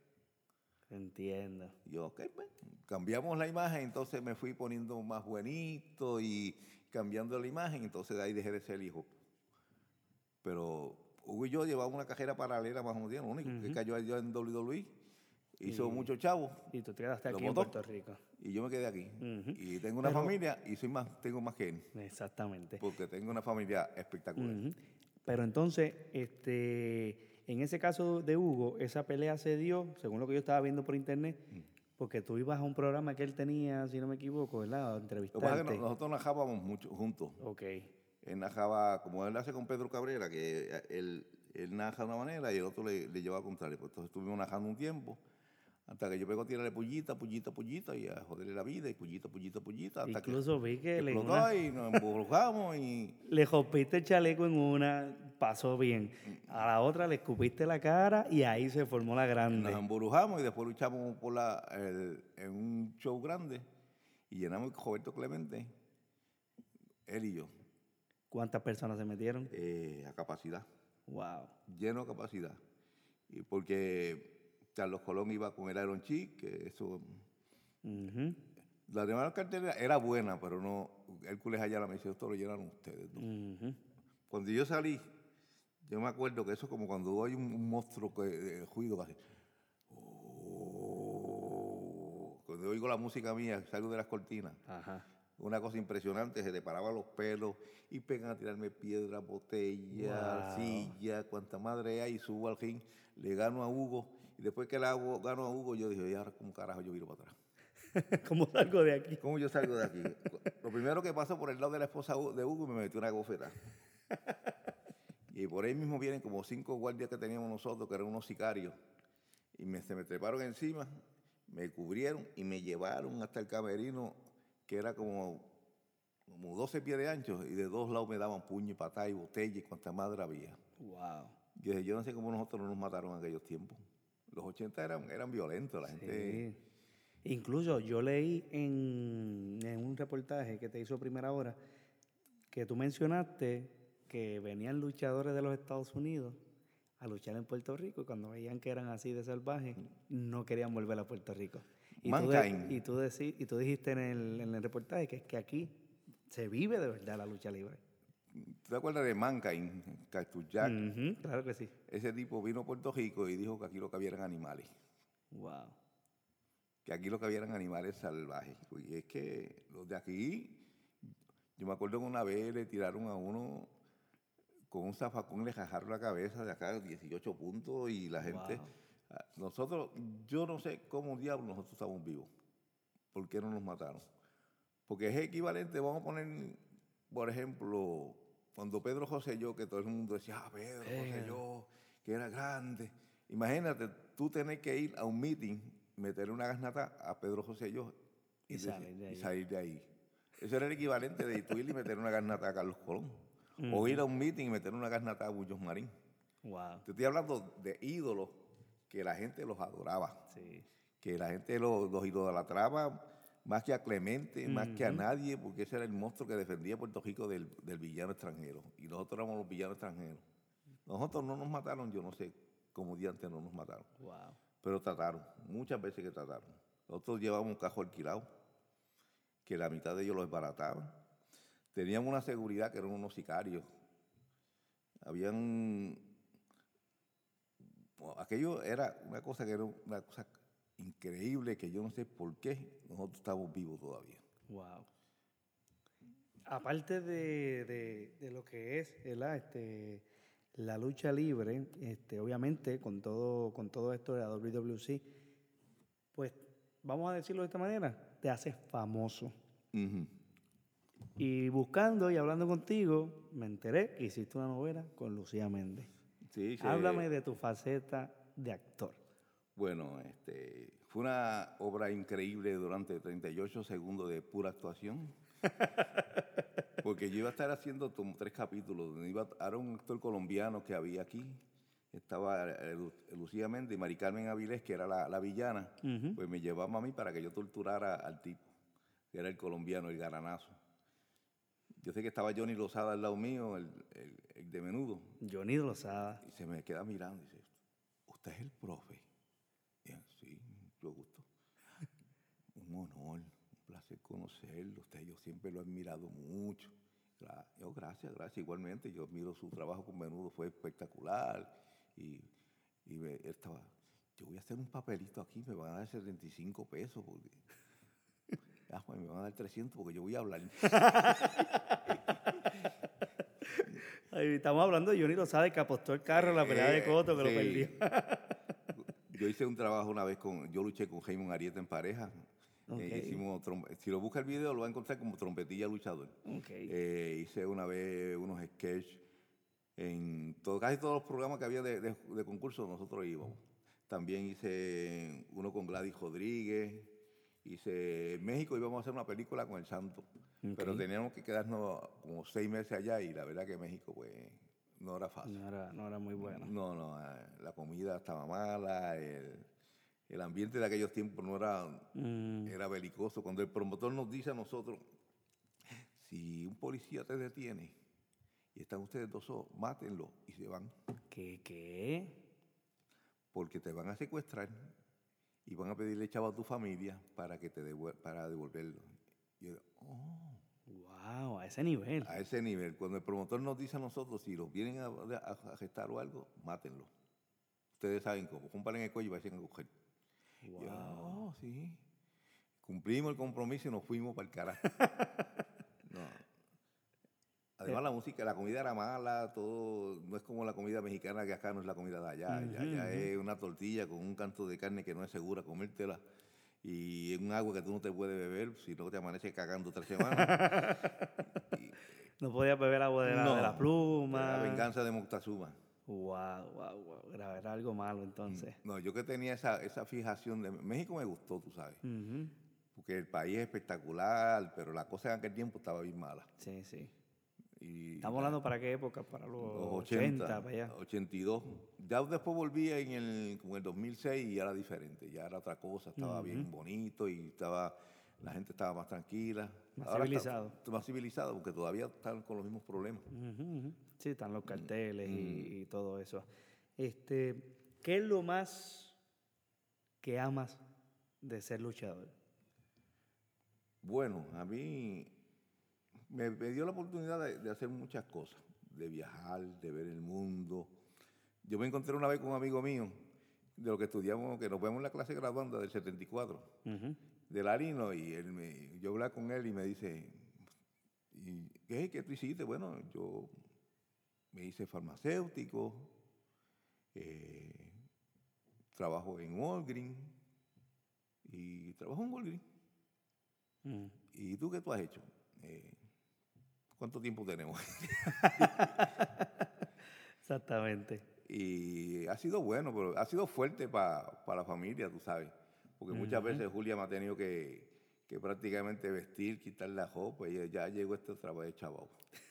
Entiendo. Y yo, ok, pues, cambiamos la imagen, entonces me fui poniendo más buenito y cambiando la imagen, entonces de ahí dejé de ser hijo. Pero Hugo y yo llevamos una carrera paralela más o menos, lo único que cayó allá en WWE, hizo Y- muchos chavos Y tú te quedaste aquí en. Puerto Rico. y yo me quedé aquí. Y tengo una Pero- familia y soy más, tengo más que él, Exactamente. porque tengo una familia espectacular. Pero entonces, este, en ese caso de Hugo, esa pelea se dio, según lo que yo estaba viendo por internet, Mm. porque tú ibas a un programa que él tenía, si no me equivoco, ¿verdad? A Lo que pasa es entrevistarte. que nosotros najábamos mucho juntos. Ok. Él najaba, como él hace con Pedro Cabrera, que él, él naja de una manera y el otro le, le lleva al contrario. Pues entonces estuvimos najando un tiempo, hasta que yo pego a tirarle pullita, pullita, pullita, y a joderle la vida, y pullita, pullita, pullita, hasta Incluso vi que que le, explotó una- y nos embrujamos y [laughs] le rompiste el chaleco en una, pasó bien. A la otra le escupiste la cara y ahí se formó la grande. nos embrujamos y después luchamos por la, el- en un show grande y llenamos con Roberto Clemente, él y yo, ¿Cuántas personas se metieron? eh, a capacidad. Wow. lleno de capacidad. Y porque Carlos Colón iba con el Iron Chic, que eso. La demás cartelera era buena, pero no. Hércules Ayala me dice, esto lo llenaron ustedes. ¿no?". Ujú. Cuando yo salí, yo me acuerdo que eso es como cuando hay un, un monstruo que de ruido así. Oh. Cuando oigo la música mía, salgo de las cortinas. Ajá. Una cosa impresionante, se le paraban los pelos y pegan a tirarme piedra, botella, Wow. silla, cuanta madre hay, y subo al ring, le gano a Hugo, y después que le hago, gano a Hugo, yo dije, ¿y ahora cómo carajo yo viro para atrás? [laughs] ¿Cómo salgo de aquí? ¿Cómo yo salgo de aquí? Lo primero que pasó por el lado de la esposa de Hugo, me metió una gofeta. [laughs] Y por ahí mismo vienen como cinco guardias que teníamos nosotros, que eran unos sicarios, y me, se me treparon encima, me cubrieron y me llevaron hasta el camerino, que era como, como 12 pies de ancho, y de dos lados me daban puño y patada y botella y cuanta madre había. Wow. Yo yo no sé cómo nosotros no nos mataron en aquellos tiempos. Los 80 eran, eran violentos, la gente... Sí. Incluso yo leí en, en un reportaje que te hizo Primera Hora que tú mencionaste que venían luchadores de los Estados Unidos a luchar en Puerto Rico y cuando veían que eran así de salvajes no querían volver a Puerto Rico. Y tú, y, tú deci- y tú dijiste en el, en el reportaje que es que aquí se vive de verdad la lucha libre. ¿Tú te acuerdas de Mankind, Cactus Jack? Ujú, claro que sí. Ese tipo vino a Puerto Rico y dijo que aquí lo que había eran animales, Wow. que aquí lo que había eran animales salvajes. Y es que los de aquí, yo me acuerdo que una vez le tiraron a uno con un zafacón, le jajaron la cabeza de acá 18 puntos y la gente... Wow. Nosotros, yo no sé cómo diablos nosotros estamos vivos. ¿Por qué no nos mataron? Porque es equivalente, vamos a poner, por ejemplo, cuando Pedro José yo, que todo el mundo decía, ah, Pedro José Pedro. yo, que era grande. Imagínate, tú tener que ir a un meeting, meterle una gasnata a Pedro José yo Y decir- salir de y ahí. salir de ahí. Eso era el equivalente de tú ir y meter una gasnata a Carlos Colón. O ir a un meeting y meter una gasnata a Bullos Marín. Wow. Te estoy hablando de ídolos que la gente los adoraba Sí. que la gente los, los idolatraba más que a Clemente, más que a nadie, porque ese era el monstruo que defendía a Puerto Rico del, del villano extranjero. Y nosotros éramos los villanos extranjeros. Nosotros no nos mataron, yo no sé cómo diantes no nos mataron, Wow. pero trataron, muchas veces que trataron. Nosotros llevábamos un cajo alquilado, que la mitad de ellos lo desbarataban. Teníamos una seguridad que eran unos sicarios. Habían bueno, aquello era una cosa que era una cosa increíble que yo no sé por qué nosotros estamos vivos todavía. Wow. Aparte de, de- de lo que es ¿verdad? Este, la lucha libre, este, obviamente con todo, con todo esto de la WWC, pues vamos a decirlo de esta manera, te haces famoso. Y buscando y hablando contigo, me enteré que hiciste una novela con Lucía Méndez. Sí. Háblame de tu faceta de actor. Bueno, este, fue una obra increíble durante 38 segundos de pura actuación. [laughs] Porque yo iba a estar haciendo como tres capítulos. donde Iba, era un actor colombiano que había aquí. Estaba eh, Lu- Lucía Méndez y Mari Carmen Avilés, que era la, la villana. Pues me llevaba a mí para que yo torturara al tipo, que era el colombiano, el garanazo. Yo sé que estaba Johnny Lozada al lado mío, el, el- el de menudo. Johnny Lozada. Y se me queda mirando y dice, ¿usted es el profe? Y yo, sí, mucho gusto. [laughs] Un honor, un placer conocerlo. Usted, yo siempre lo he admirado mucho. Yo, gracias, gracias. Igualmente, yo admiro su trabajo con menudo, fue espectacular. Y, y me- él estaba, yo voy a hacer un papelito aquí, me van a dar 75 pesos. Porque, Ah, me van a dar 300 porque yo voy a hablar. [laughs] Estamos hablando de Johnny Lozada, que apostó el carro en la pelea de Eh, Coto, que lo perdió. [laughs] Yo hice un trabajo una vez con, yo luché con Jaime Arieta en pareja. Eh, hicimos si lo busca el video lo va a encontrar como trompetilla luchador. Ok. Eh, hice una vez unos sketches en todo, casi todos los programas que había de, de, de concurso nosotros íbamos. También hice uno con Gladys Rodríguez. Hice en México íbamos a hacer una película con el Santo. Pero teníamos que quedarnos como seis meses allá y la verdad que México pues no era fácil. No era, no era muy bueno. No, no, eh, la comida estaba mala, el, el ambiente de aquellos tiempos no era, Mm, era belicoso. Cuando el promotor nos dice a nosotros, si un policía te detiene y están ustedes dos solos, mátenlo y se van, ¿Qué? ¿Qué? porque te van a secuestrar y van a pedirle chavo a tu familia para que te devuel- para devolverlo. Y yo, oh, Wow, a ese nivel. a ese nivel, cuando el promotor nos dice a nosotros, si los vienen a, a, a arrestar o algo, mátenlo. Ustedes saben cómo, comparen el cuello y vayan a coger. Y yo, Wow. "Oh, sí. Cumplimos el compromiso y nos fuimos para el carajo. [laughs] no. Además, la música, la comida era mala, todo, no es como la comida mexicana que acá no es la comida de allá. Ujú. es una tortilla con un canto de carne que no es segura comértela y en un agua que tú no te puedes beber, si no te amaneces cagando tres semanas. [laughs] Y- No podía beber agua de la, de la no, pluma. La venganza de Moctezuma. Wow, wow, wow. Era, era algo malo entonces. No, yo que tenía esa, esa fijación de México me gustó, tú sabes. Porque el país es espectacular, pero la cosa en aquel tiempo estaba bien mala. Sí, sí. Y Estamos hablando para qué época, para los, los 80, 80, para allá. 82. Ya después volví en el, en el 2006 y ya era diferente, ya era otra cosa, estaba bien bonito y estaba la gente estaba más tranquila. Más Ahora civilizado. está más civilizado, porque todavía están con los mismos problemas. Sí, están Mm, los carteles y, y todo eso. Este, ¿Qué es lo más que amas de ser luchador? Bueno, a mí me, me dio la oportunidad de, de hacer muchas cosas, de viajar, de ver el mundo. Yo me encontré una vez con un amigo mío, de lo que estudiamos, que nos vemos en la clase graduanda del 74, Ujú. de Larino, y él me, yo hablé con él y me dice, ¿y qué, qué tú hiciste? Bueno, yo me hice farmacéutico, eh, trabajo en Walgreens, y trabajo en Walgreens. Mm. ¿Y tú qué tú has hecho? Eh, ¿Cuánto tiempo tenemos? [laughs] Exactamente. y ha sido bueno, pero ha sido fuerte para la familia, tú sabes. Porque muchas veces Julia me ha tenido que, que prácticamente vestir, quitar la ropa, y ya llegó este trabajo de chaval. [laughs]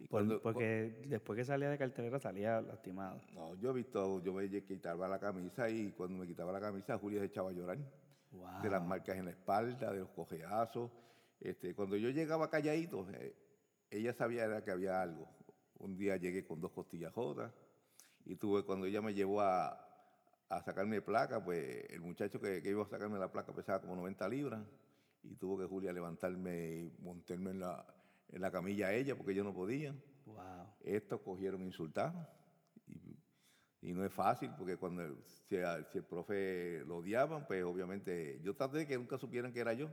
Y Por- cuando- porque después que salía de cartelera salía lastimado. no, yo he visto, yo me quitaba la camisa y cuando me quitaba la camisa Julia se echaba a llorar. Wow. de las marcas en la espalda, de los cojeazos. Este, cuando yo llegaba calladito, eh, ella sabía era que había algo. Un día llegué con dos costillas jotas y tuve, cuando ella me llevó a, a sacarme placa, pues el muchacho que, que iba a sacarme la placa pesaba como 90 libras y tuvo que Julia levantarme y montarme en la, en la camilla a ella porque yo no podía. Wow. Estos cogieron insultados. Y, y no es fácil porque cuando el, si, el profe lo odiaban, pues obviamente yo traté de que nunca supieran que era yo.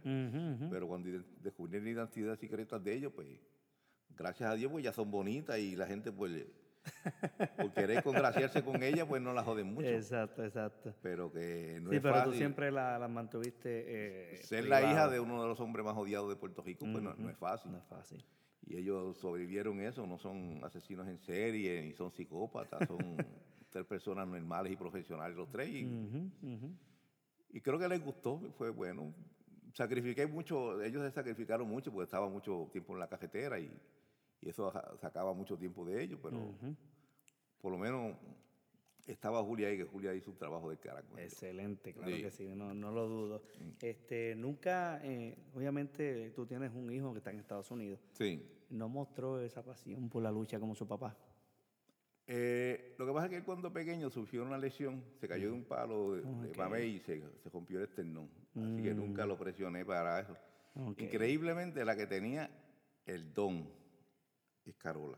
Pero cuando descubrí la identidad secreta de ellos, pues gracias a Dios, pues ya son bonitas y la gente pues Por querer congraciarse con ella, pues no la joden mucho. Exacto, exacto. Pero que no sí, es pero fácil. tú siempre la, la mantuviste. eh, Ser la hija de uno de los hombres más odiados de Puerto Rico, pues no, no es fácil. No es fácil. Y ellos sobrevivieron eso, no son asesinos en serie, ni son psicópatas, son [laughs] tres personas normales y profesionales los tres. Y, y creo que les gustó, fue bueno. Sacrifiqué mucho, ellos se sacrificaron mucho porque estaba mucho tiempo en la cafetera y, y eso sacaba mucho tiempo de ellos, pero por lo menos estaba Julia ahí, que Julia hizo un trabajo de cara con ellos. Excelente, claro Sí. que sí, no, no lo dudo. Este, nunca, eh, obviamente, tú tienes un hijo que está en Estados Unidos. Sí. ¿No mostró esa pasión por la lucha como su papá? Eh, lo que pasa es que él cuando pequeño sufrió una lesión, se cayó de un palo de, de Ok. mamey y se, se rompió el esternón. Así que nunca lo presioné para eso. Increíblemente, la que tenía el don es Carola.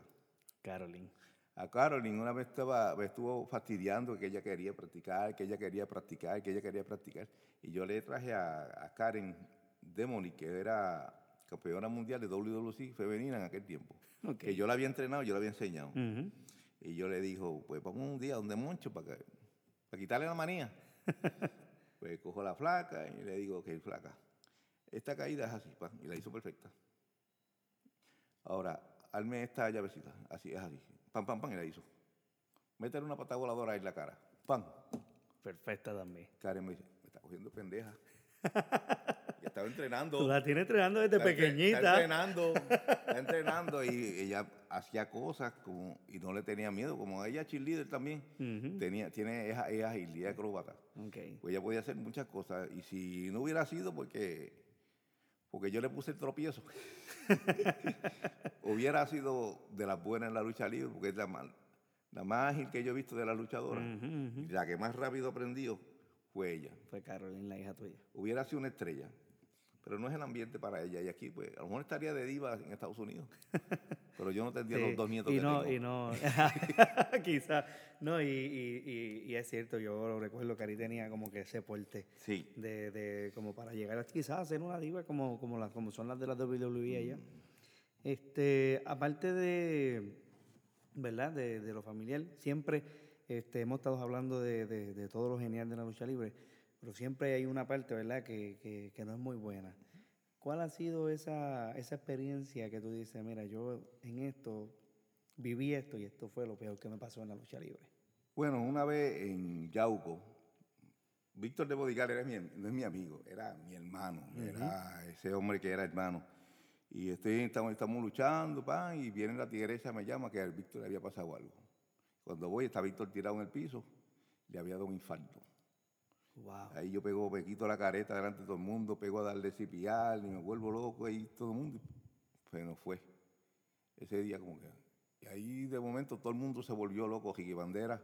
Caroline. A Caroline una vez estaba, me estuvo fastidiando que ella quería practicar, que ella quería practicar, que ella quería practicar. Y yo le traje a, a Karen Demoni, que era campeona mundial de WWC femenina en aquel tiempo. Que yo la había entrenado, yo la había enseñado. Y yo le dijo, pues vamos un día donde Moncho para, que- para quitarle la manía. [laughs] pues cojo la flaca y le digo, ok, flaca, esta caída es así, pa", y la hizo perfecta. Ahora, arme esta llavecita, así es así, pam, pam, pam, y la hizo. Métele una pata voladora en la cara, pam. Perfecta también. Karen me dice, me está cogiendo pendeja. [laughs] y estaba entrenando. Tú la tienes entrenando desde Está pequeñita. Está entrenando, está entrenando y ella hacía cosas como, y no le tenía miedo, como ella es cheerleader también, Ujú. tenía, tiene, es, es ágil y es acróbata. Ok. Pues ella podía hacer muchas cosas y si no hubiera sido porque, porque yo le puse el tropiezo, [laughs] hubiera sido de las buenas en la lucha libre, porque es la más, la más ágil que yo he visto de. Ujú, ujú. Y la que más rápido aprendió fue ella Fue Caroline, la hija tuya. hubiera sido una estrella, pero no es el ambiente para ella. Y aquí, pues, a lo mejor estaría de diva en Estados Unidos. [laughs] Pero yo no tendría Sí, los dos nietos y que no, tengo. Y no, [laughs] quizás, no, y, y, y, es cierto, yo lo recuerdo que Ari tenía como que ese porte Sí, de, de como para llegar a quizás a ser una diva como, como, las, como son las de la WWE allá. Este, aparte de, ¿verdad? De, de lo familiar, siempre este, hemos estado hablando de, de, de todo lo genial de la lucha libre, pero siempre hay una parte, ¿verdad? Que, que, que no es muy buena. ¿Cuál ha sido esa, esa experiencia que tú dices, mira, yo en esto viví esto y esto fue lo peor que me pasó en la lucha libre? Bueno, una vez en Yauco, Víctor de Bodigal era mi, no es mi amigo, era mi hermano, era ese hombre que era hermano. Y estoy, estamos, estamos luchando, pan, y viene la tigresa, me llama que a Víctor le había pasado algo. Cuando voy, está Víctor tirado en el piso, le había dado un infarto. Wow. Ahí yo pego, me quito la careta delante de todo el mundo, pego a darle cipial y me vuelvo loco ahí todo el mundo. Pues no fue. Ese día como que... Y ahí de momento todo el mundo se volvió loco. Ricky Bandera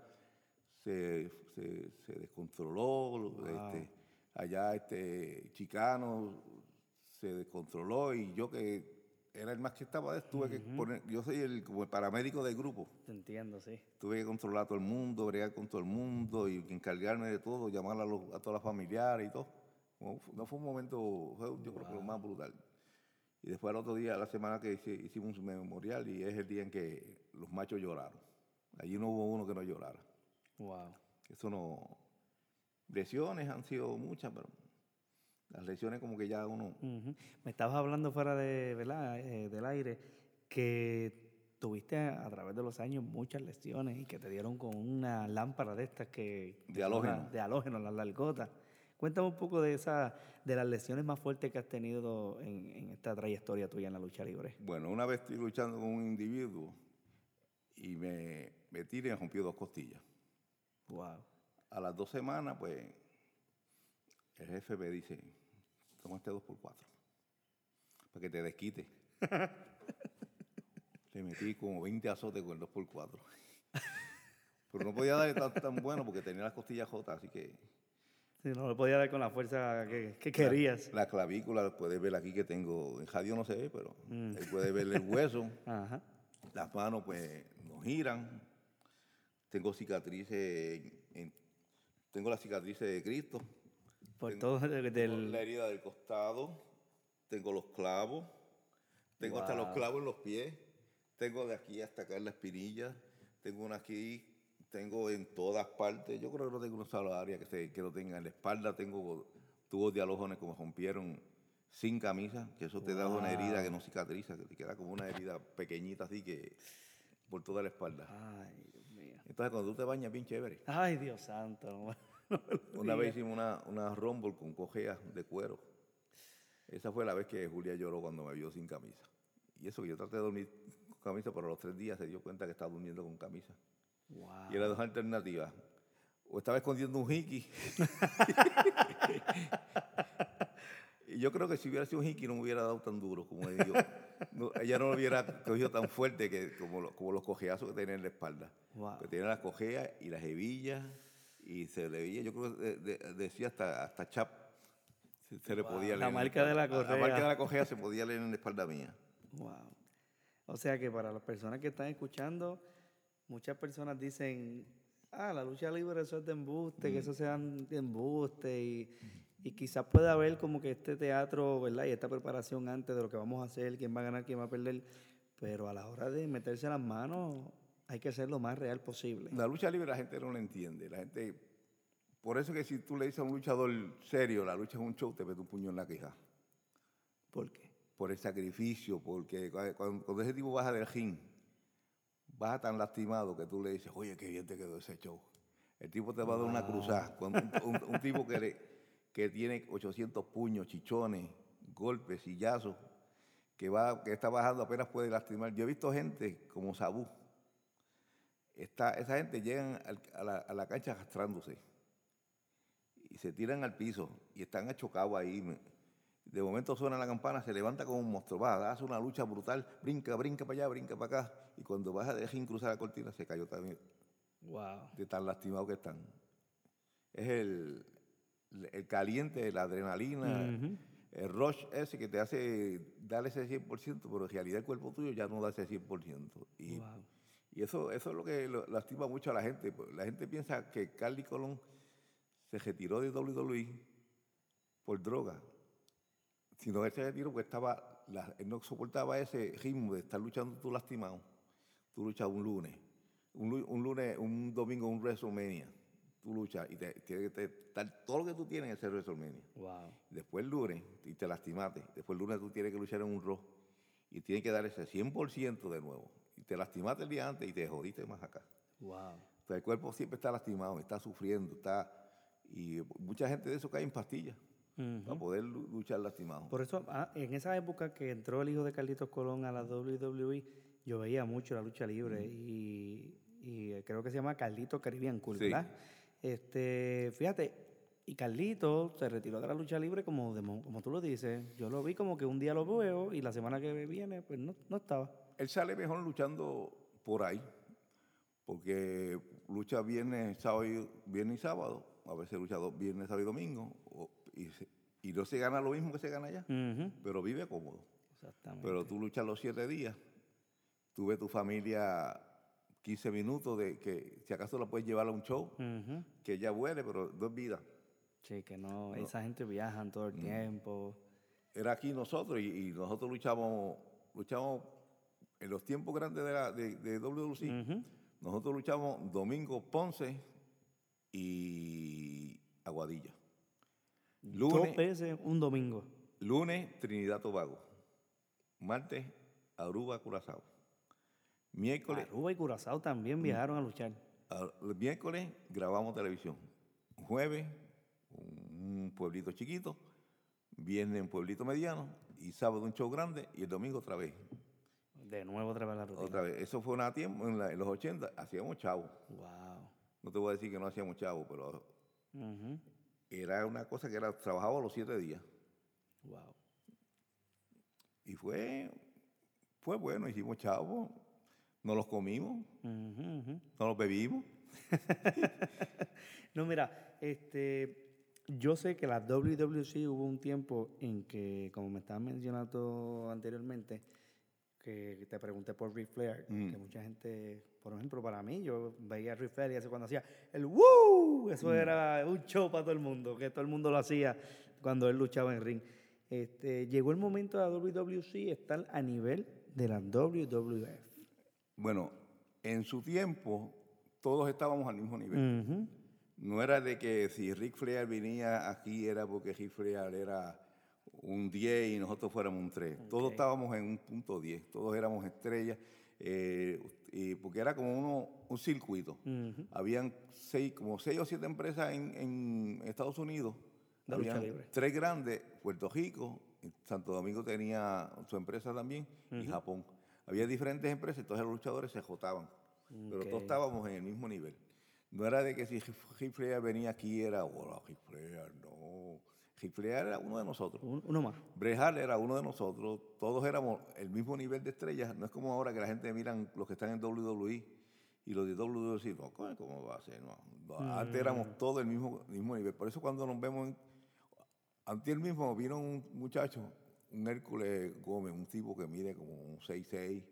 se, se, se descontroló. este, allá este Chicano se descontroló y yo que era el más que estaba, tuve que poner... Yo soy el, como el paramédico del grupo. Te entiendo, sí. Tuve que controlar a todo el mundo, bregar con todo el mundo y encargarme de todo, llamar a, los- a todas las familiares y todo. No, fu- no fue un momento, fue yo creo que lo más brutal. Y después al otro día, la semana que hice- hicimos un memorial y es el día en que los machos lloraron. Allí no hubo uno que no llorara. Wow. Eso no... Lesiones han sido muchas, pero las lesiones como que ya uno... Me estabas hablando fuera de, ¿verdad? Eh, del aire que tuviste a, a través de los años muchas lesiones y que te dieron con una lámpara de estas que De halógeno. de halógeno las largotas. Cuéntame un poco de esa de las lesiones más fuertes que has tenido en, en esta trayectoria tuya en la lucha libre. Bueno, una vez estoy luchando con un individuo y me, me tiré y me rompió dos costillas. Wow. A las dos semanas, pues, el jefe me dice, toma este 2x4, para que te desquite. [laughs] Le metí como 20 azotes con el 2x4. Pero no podía darle tan, tan bueno porque tenía las costillas jotas, así que Sí, no lo podía dar con la fuerza que, que querías. la clavícula, puedes ver aquí que tengo, en radio no se ve, pero él puede ver el hueso. Ajá. Las manos, pues, no giran. Tengo cicatrices, en- tengo las cicatrices de Cristo. Por Tengo- todo Tengo del la herida del costado, tengo los clavos, tengo hasta los clavos en los pies, tengo de aquí hasta acá en la espinilla, Tengo una aquí, tengo en todas partes. Yo creo que no tengo una sola área que, se, que lo tenga. En la espalda tengo tubos de alojones como rompieron sin camisa, que eso te da una herida que no cicatriza, que te queda como una herida pequeñita así que por toda la espalda. Ay, Dios mío. Entonces cuando tú te bañas bien chévere. Ay, Dios santo. No [laughs] Una vez hicimos una, una rumble con cojeas de cuero. Esa fue la vez que Julia lloró cuando me vio sin camisa. Y eso que yo traté de dormir con camisa, pero a los tres días se dio cuenta que estaba durmiendo con camisa. Wow. Y era dos alternativas. O estaba escondiendo un hiki. [laughs] y yo creo que si hubiera sido un hiki no me hubiera dado tan duro como ella. No, ella no lo hubiera cogido tan fuerte que, como, lo- como los cojeazos que tenía en la espalda. Wow. Que tenía las cojeas y las hebillas y se le veía, yo creo que de- de- decía hasta, hasta chap. Se, se le Wow, podía la leer. en marca de la La marca correa. de la cojea se podía leer en la espalda mía. Wow. O sea que para las personas que están escuchando, muchas personas dicen, ah, la lucha libre eso es de embuste, que eso sean de embuste y, y quizás pueda haber como que este teatro, ¿verdad? Y esta preparación antes de lo que vamos a hacer, quién va a ganar, quién va a perder, pero a la hora de meterse las manos hay que ser lo más real posible. La lucha libre la gente no la entiende. La gente, por eso que si tú le dices a un luchador serio, la lucha es un show, te mete un puño en la queja. ¿Por qué? Por el sacrificio, porque cua- cuando, cuando ese tipo baja del ring, baja tan lastimado que tú le dices, oye, qué bien te quedó ese show. El tipo te va a dar una cruzada. Un, un- un [laughs] tipo que, le- que tiene 800 puños, chichones, golpes, sillazos, que, va, que está bajando apenas puede lastimar. Yo he visto gente como Sabú. Está, esa gente llegan al- a, la, a la cancha arrastrándose y se tiran al piso y están achocados ahí. De momento suena la campana, se levanta como un monstruo, va, hace una lucha brutal, brinca, brinca para allá, brinca para acá. Y cuando baja de ring cruzar la cortina, se cayó también Wow. de tan lastimados que están. Es el, el caliente, la adrenalina, el rush ese que te hace dar ese 100%, pero en realidad el cuerpo tuyo ya no da ese 100%. Y, Wow. Y eso, eso es lo que lo- lastima mucho a la gente. pues, La gente piensa que Carly Colón se retiró de WWE por droga. Sino él se retiró porque estaba, la- él no soportaba ese ritmo de estar luchando tú lastimado. Tú luchas un lunes, un, lu- un lunes, un domingo, un WrestleMania. Tú luchas y te, tiene que estar todo lo que tú tienes en ese WrestleMania. Wow. Después el lunes, y te lastimaste. Después el lunes tú tienes que luchar en un Raw. Y tienes que dar ese 100% de nuevo. Y te lastimaste el día antes y te jodiste más acá. Wow. Entonces el cuerpo siempre está lastimado, está sufriendo, está... Y mucha gente de eso cae en pastillas para poder lu- luchar lastimado. Por eso, ah, en esa época que entró el hijo de Carlitos Colón a la WWE, yo veía mucho la lucha libre y, y, eh, creo que se llama Carlito Caribbean Cool, Sí. ¿verdad? Este, fíjate, y Carlito se retiró de la lucha libre como, como tú lo dices. Yo lo vi como que un día lo veo y la semana que viene, pues no, no estaba. Él sale mejor luchando por ahí, porque lucha viernes, sábado y, viernes y sábado, a veces lucha dos viernes, sábado y domingo, o- y, no se gana lo mismo que se gana allá, pero vive cómodo. Exactamente. Pero tú luchas los siete días, tú ves tu familia 15 minutos de que si acaso la puedes llevar a un show, que ella vuele, pero no es vida. Sí, que no, esa gente viajan todo el Mm. tiempo. Era aquí nosotros y, y nosotros luchamos, luchamos en los tiempos grandes de, la, de, de WWC. Ujú. Nosotros luchamos domingo Ponce y Aguadilla. Dos Lunes, veces un domingo. lunes Trinidad Tobago. Martes Aruba Curazao. Miércoles, Aruba y Curazao Mm. también viajaron a luchar. el miércoles grabamos televisión. Jueves un pueblito chiquito. Viernes un pueblito mediano. Y sábado un show grande. Y el domingo otra vez. De nuevo otra vez la rutina. Otra vez. Eso fue una tiempo, en, la- en los 80 hacíamos chavo. Wow. No te voy a decir que no hacíamos chavo, pero era una cosa que era trabajaba los siete días. Wow. Y fue, fue bueno, hicimos chavo, nos los comimos, ujú. nos los bebimos. [laughs] No, mira, este, yo sé que la WWC hubo un tiempo en que, como me estabas mencionando anteriormente, que te pregunté por Ric Flair, Mm. que mucha gente, por ejemplo, para mí, yo veía a Ric Flair y eso cuando hacía el ¡Woo! Mm. Eso era un show para todo el mundo, que todo el mundo lo hacía cuando él luchaba en ring. Este, llegó el momento de la WWC estar a nivel de la WWF. Bueno, en su tiempo todos estábamos al mismo nivel. No era de que si Rick Flair venía aquí era porque Rick Flair era un 10 y nosotros fuéramos un 3. Todos estábamos en un punto 10, todos éramos estrellas, eh, y porque era como uno, un circuito. Habían seis, como seis o siete empresas en, en Estados Unidos. De lucha Habían libre. tres grandes, Puerto Rico, Santo Domingo tenía su empresa también, y Japón. Había diferentes empresas, entonces los luchadores se jotaban. Pero todos estábamos en el mismo nivel. No era de que si Ric venía aquí era, hola, Ric no. Flair era uno de nosotros. Un- Uno más. Bret Hart era uno de nosotros, todos éramos el mismo nivel de estrellas, no es como ahora que la gente miran los que están en WWE y los de WWE dicen, no, ¿cómo va a ser? No, Antes Mm. éramos todos el mismo, mismo nivel, por eso cuando nos vemos, en, antes mismo vino un muchacho, un Hércules Gómez, un tipo que mide como un 6'6",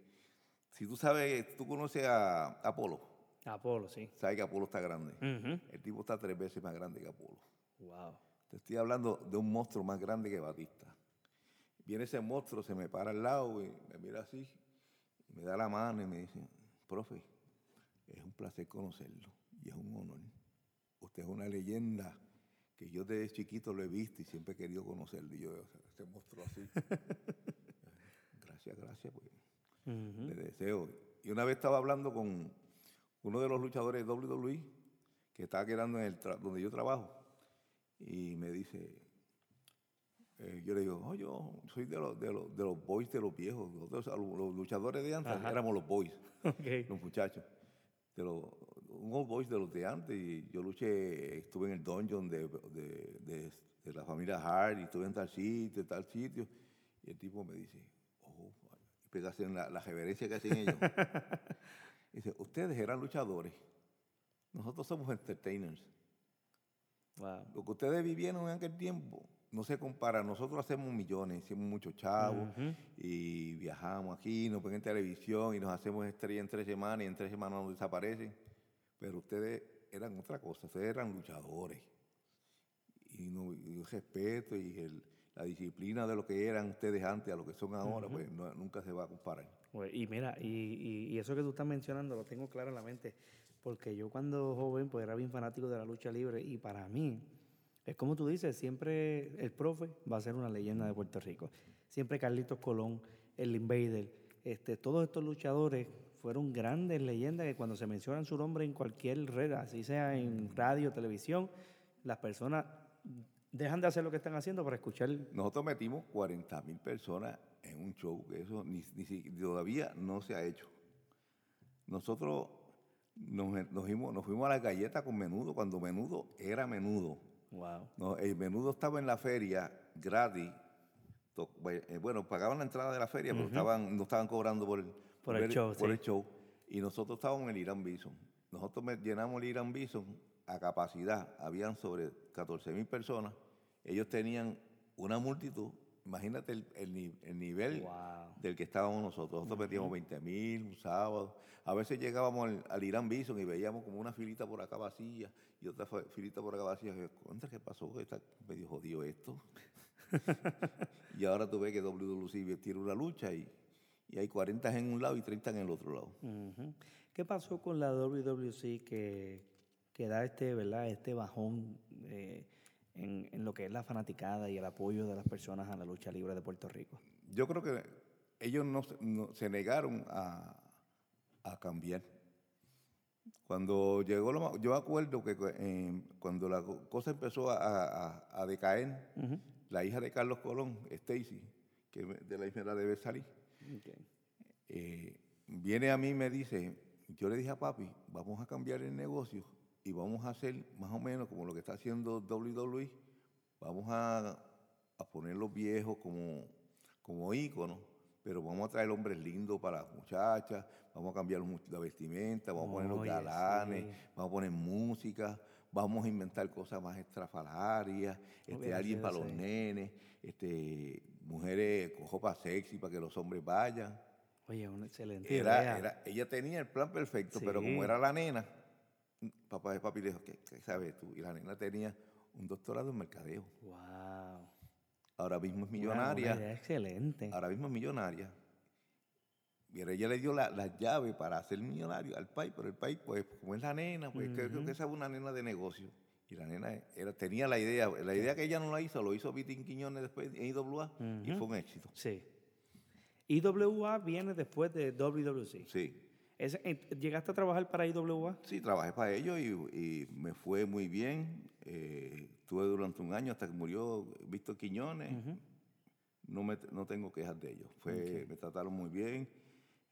si tú sabes, tú conoces a Apolo, Apolo, sí. sabes que Apolo está grande, el tipo está tres veces más grande que Apolo. Wow. Te estoy hablando de un monstruo más grande que Batista. Viene ese monstruo, se me para al lado y me mira así, y me da la mano y me dice, profe, es un placer conocerlo y es un honor. Usted es una leyenda que yo desde chiquito lo he visto y siempre he querido conocerlo. Y yo, ese monstruo así. [laughs] gracias, gracias, pues le deseo. Y una vez estaba hablando con uno de los luchadores de WWE que estaba quedando en el donde yo trabajo y me dice, eh, yo le digo, oh, yo soy de los, de los, de los boys de los viejos, nosotros, los, luchadores de antes Ajá. éramos los boys, [laughs] los muchachos, de los, unos boys de los de antes y yo luché, estuve en el dungeon de, de, la familia Hart y estuve en tal sitio, tal sitio y el tipo me dice, oh, y pega a hacer la, la reverencia que hacen ellos. [laughs] dice, ustedes eran luchadores, nosotros somos entertainers. Wow. Lo que ustedes vivieron en aquel tiempo no se compara. Nosotros hacemos millones, hicimos muchos chavos y viajamos aquí, nos ven en televisión y nos hacemos estrella en tres semanas y en tres semanas nos desaparecen. Pero ustedes eran otra cosa, ustedes eran luchadores. Y, no, y el respeto y el- la disciplina de lo que eran ustedes antes a lo que son ahora, pues no- nunca se va a comparar. Y mira, y, y- y eso que tú estás mencionando lo tengo claro en la mente, porque yo cuando joven pues era bien fanático de la lucha libre y para mí, es como tú dices, siempre el profe va a ser una leyenda de Puerto Rico. Siempre Carlitos Colón, el Invader, este, todos estos luchadores fueron grandes leyendas que cuando se mencionan su nombre en cualquier red, así sea en radio, televisión, las personas dejan de hacer lo que están haciendo para escuchar. Nosotros metimos 40 mil personas en un show, que eso ni, ni todavía no se ha hecho. Nosotros nos, nos fuimos, nos fuimos a la galleta con menudo, cuando menudo era menudo. Wow. No, el menudo estaba en la feria gratis. To- eh, Bueno, pagaban la entrada de la feria, pero estaban, no estaban cobrando por el, Por el show, por sí. el show. Y nosotros estábamos en el Irán Bison. Nosotros llenamos el Irán Bison a capacidad. Habían sobre 14 mil personas. Ellos tenían una multitud. Imagínate el, el ni- el nivel Wow. del que estábamos nosotros. Nosotros metíamos 20 mil un sábado. A veces llegábamos al, al Irán Bison y veíamos como una filita por acá vacía y otra filita por acá vacía. Y yo, "Contra, ¿Qué pasó? Está medio jodido esto. [laughs] y ahora tú ves que WWC tiene una lucha y, y hay 40 en un lado y 30 en el otro lado. ¿Qué pasó con la WWC que, que da este, ¿verdad? este bajón eh, en, en lo que es la fanaticada y el apoyo de las personas a la lucha libre de Puerto Rico? Yo creo que ellos no, se- no- se negaron a, a cambiar. Cuando llegó, lo yo acuerdo que eh, cuando la co- cosa empezó a, a- a decaer, la hija de Carlos Colón, Stacy, que de la isla debe salir, Ok. eh, viene a mí y me dice, yo le dije a papi, vamos a cambiar el negocio y vamos a hacer más o menos como lo que está haciendo WWE, vamos a, a poner los viejos como, como íconos, pero vamos a traer hombres lindos para las muchachas, vamos a cambiar la vestimenta, vamos a poner los galanes, sí. vamos a poner música, vamos a inventar cosas más estrafalarias, este, alguien para los nenes, este, mujeres con ropa sexy para que los hombres vayan. Oye, una excelente idea. Era, era, ella tenía el plan perfecto, pero como era la nena, papá, papi le dijo, ¿qué, qué sabes tú? Y la nena tenía un doctorado en mercadeo. Wow. Ahora mismo es millonaria. Excelente. Ahora mismo es millonaria. y ella le dio la- las llaves para hacer millonario al país, pero el país, pues, como es la nena, pues creo, creo que esa es una nena de negocio. Y la nena era, tenía la idea, la idea que ella no la hizo, lo hizo Vitín Quiñones después en IWA y fue un éxito. Sí. IWA viene después de WWC. Sí. Eh, ¿Llegaste a trabajar para IWA? Sí, trabajé para ellos y, y me fue muy bien. Eh, estuve durante un año hasta que murió Víctor Quiñones. no, me, no tengo quejas de ellos. Fue, Me trataron muy bien,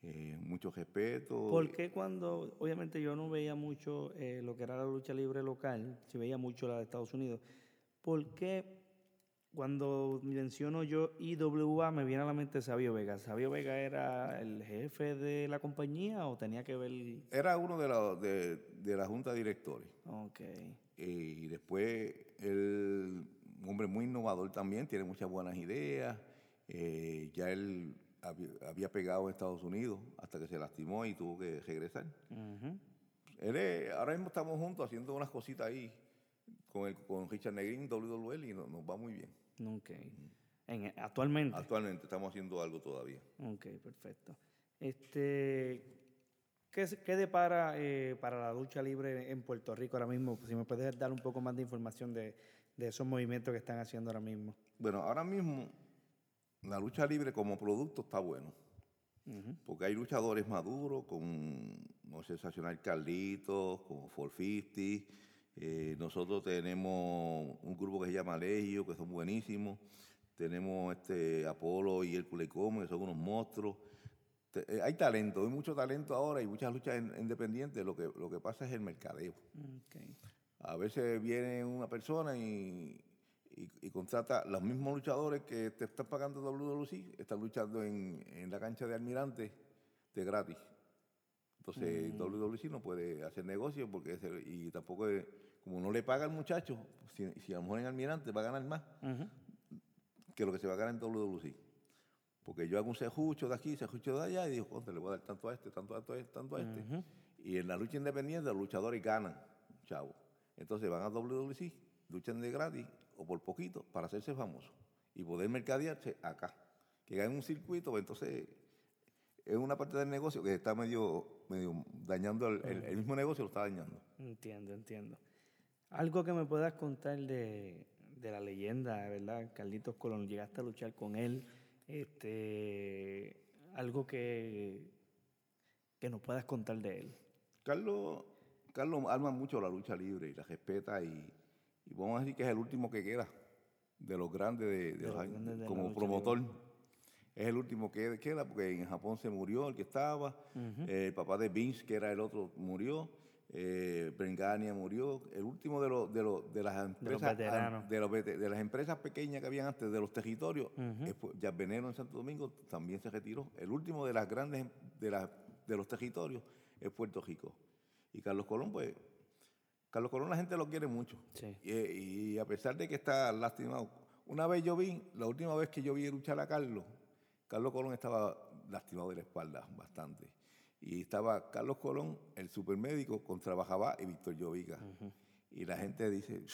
eh, mucho respeto. ¿Por qué cuando, obviamente yo no veía mucho eh, lo que era la lucha libre local, si veía mucho la de Estados Unidos, ¿por qué cuando menciono yo IWA me viene a la mente Sabio Vega? ¿Sabio Vega era el jefe de la compañía o tenía que ver...? Era uno de, la- de, de la junta de directores. Ok. Y después, él, un hombre muy innovador también, tiene muchas buenas ideas. Eh, ya él había, había pegado en Estados Unidos hasta que se lastimó y tuvo que regresar. Ujú. Él es- ahora mismo estamos juntos haciendo unas cositas ahí con, el, con Richard Negrín, WWL, y nos, nos va muy bien. Ok. En- actualmente. Actualmente estamos haciendo algo todavía. Ok, perfecto. Este, ¿qué, qué depara eh, para la lucha libre en Puerto Rico ahora mismo? Si me puedes dar un poco más de información de, de esos movimientos que están haciendo ahora mismo. Bueno, ahora mismo la lucha libre como producto está bueno. Porque hay luchadores maduros como Sensacional Carlitos, como 450. Eh, nosotros tenemos un grupo que se llama Legio, que son buenísimos. Tenemos este Apolo y Hércules Come, que son unos monstruos. Te- eh, hay talento, hay mucho talento ahora y muchas luchas in- independientes. Lo que, lo que pasa es el mercadeo. A veces viene una persona y, y- y contrata los mismos luchadores que te están pagando WWC, están luchando en, en la cancha de Almirante de gratis. Entonces WWC no puede hacer negocio porque es el- y tampoco es- como no le paga al muchacho, si, si a lo mejor en Almirante va a ganar más que lo que se va a ganar en WWC. Porque yo hago un sejucho de aquí, sejucho de allá y digo, contra, le voy a dar tanto a este, tanto a este, tanto a este. Y en la lucha independiente los luchadores ganan, chavo. Entonces van a WWC, luchan de gratis o por poquito para hacerse famosos y poder mercadearse acá. Que ganen un circuito, pues entonces es una parte del negocio que está medio, medio dañando, el, el- el mismo negocio lo está dañando. Entiendo, entiendo. Algo que me puedas contar de, de la leyenda, ¿verdad? Carlitos Colón, llegaste a luchar con él. Este, algo que, que nos puedas contar de él. Carlos, Carlos arma mucho la lucha libre y la respeta y, y vamos a decir que es el último que queda de los grandes de, de De los grandes de como promotor. Es el último que queda porque en Japón se murió el que estaba, eh, el papá de Vince, que era el otro, murió, eh, Brengania murió, el último de, los de, de las empresas de, los vete- de las empresas pequeñas que habían antes de los territorios, ya Veneno en Santo Domingo también se retiró. El último de las grandes de, las de los territorios es Puerto Rico. Y Carlos Colón, pues, Carlos Colón la gente lo quiere mucho. Sí. Y, y a pesar de que está lastimado, una vez yo vi, la última vez que yo vi luchar a Carlos, Carlos Colón estaba lastimado de la espalda bastante. Y estaba Carlos Colón, el supermédico, contra Bajabá y Víctor Llovica. Y la gente dice,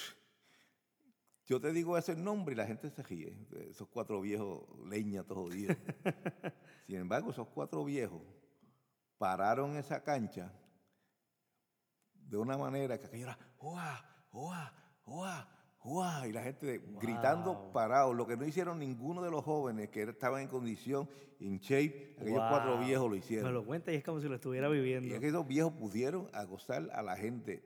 yo te digo ese nombre y la gente se ríe. Esos cuatro viejos leña todos los días. [laughs] Sin embargo, esos cuatro viejos pararon esa cancha de una manera que aquello era ¡Joa! ¡Joa! ¡Joa! ¡Joa! Y la gente gritando parado. Lo que no hicieron ninguno de los jóvenes que estaban en condición, in shape, aquellos cuatro Wow. viejos lo Me hicieron. lo cuenta y es como si lo estuviera viviendo. Y aquellos viejos pudieron acosar a la gente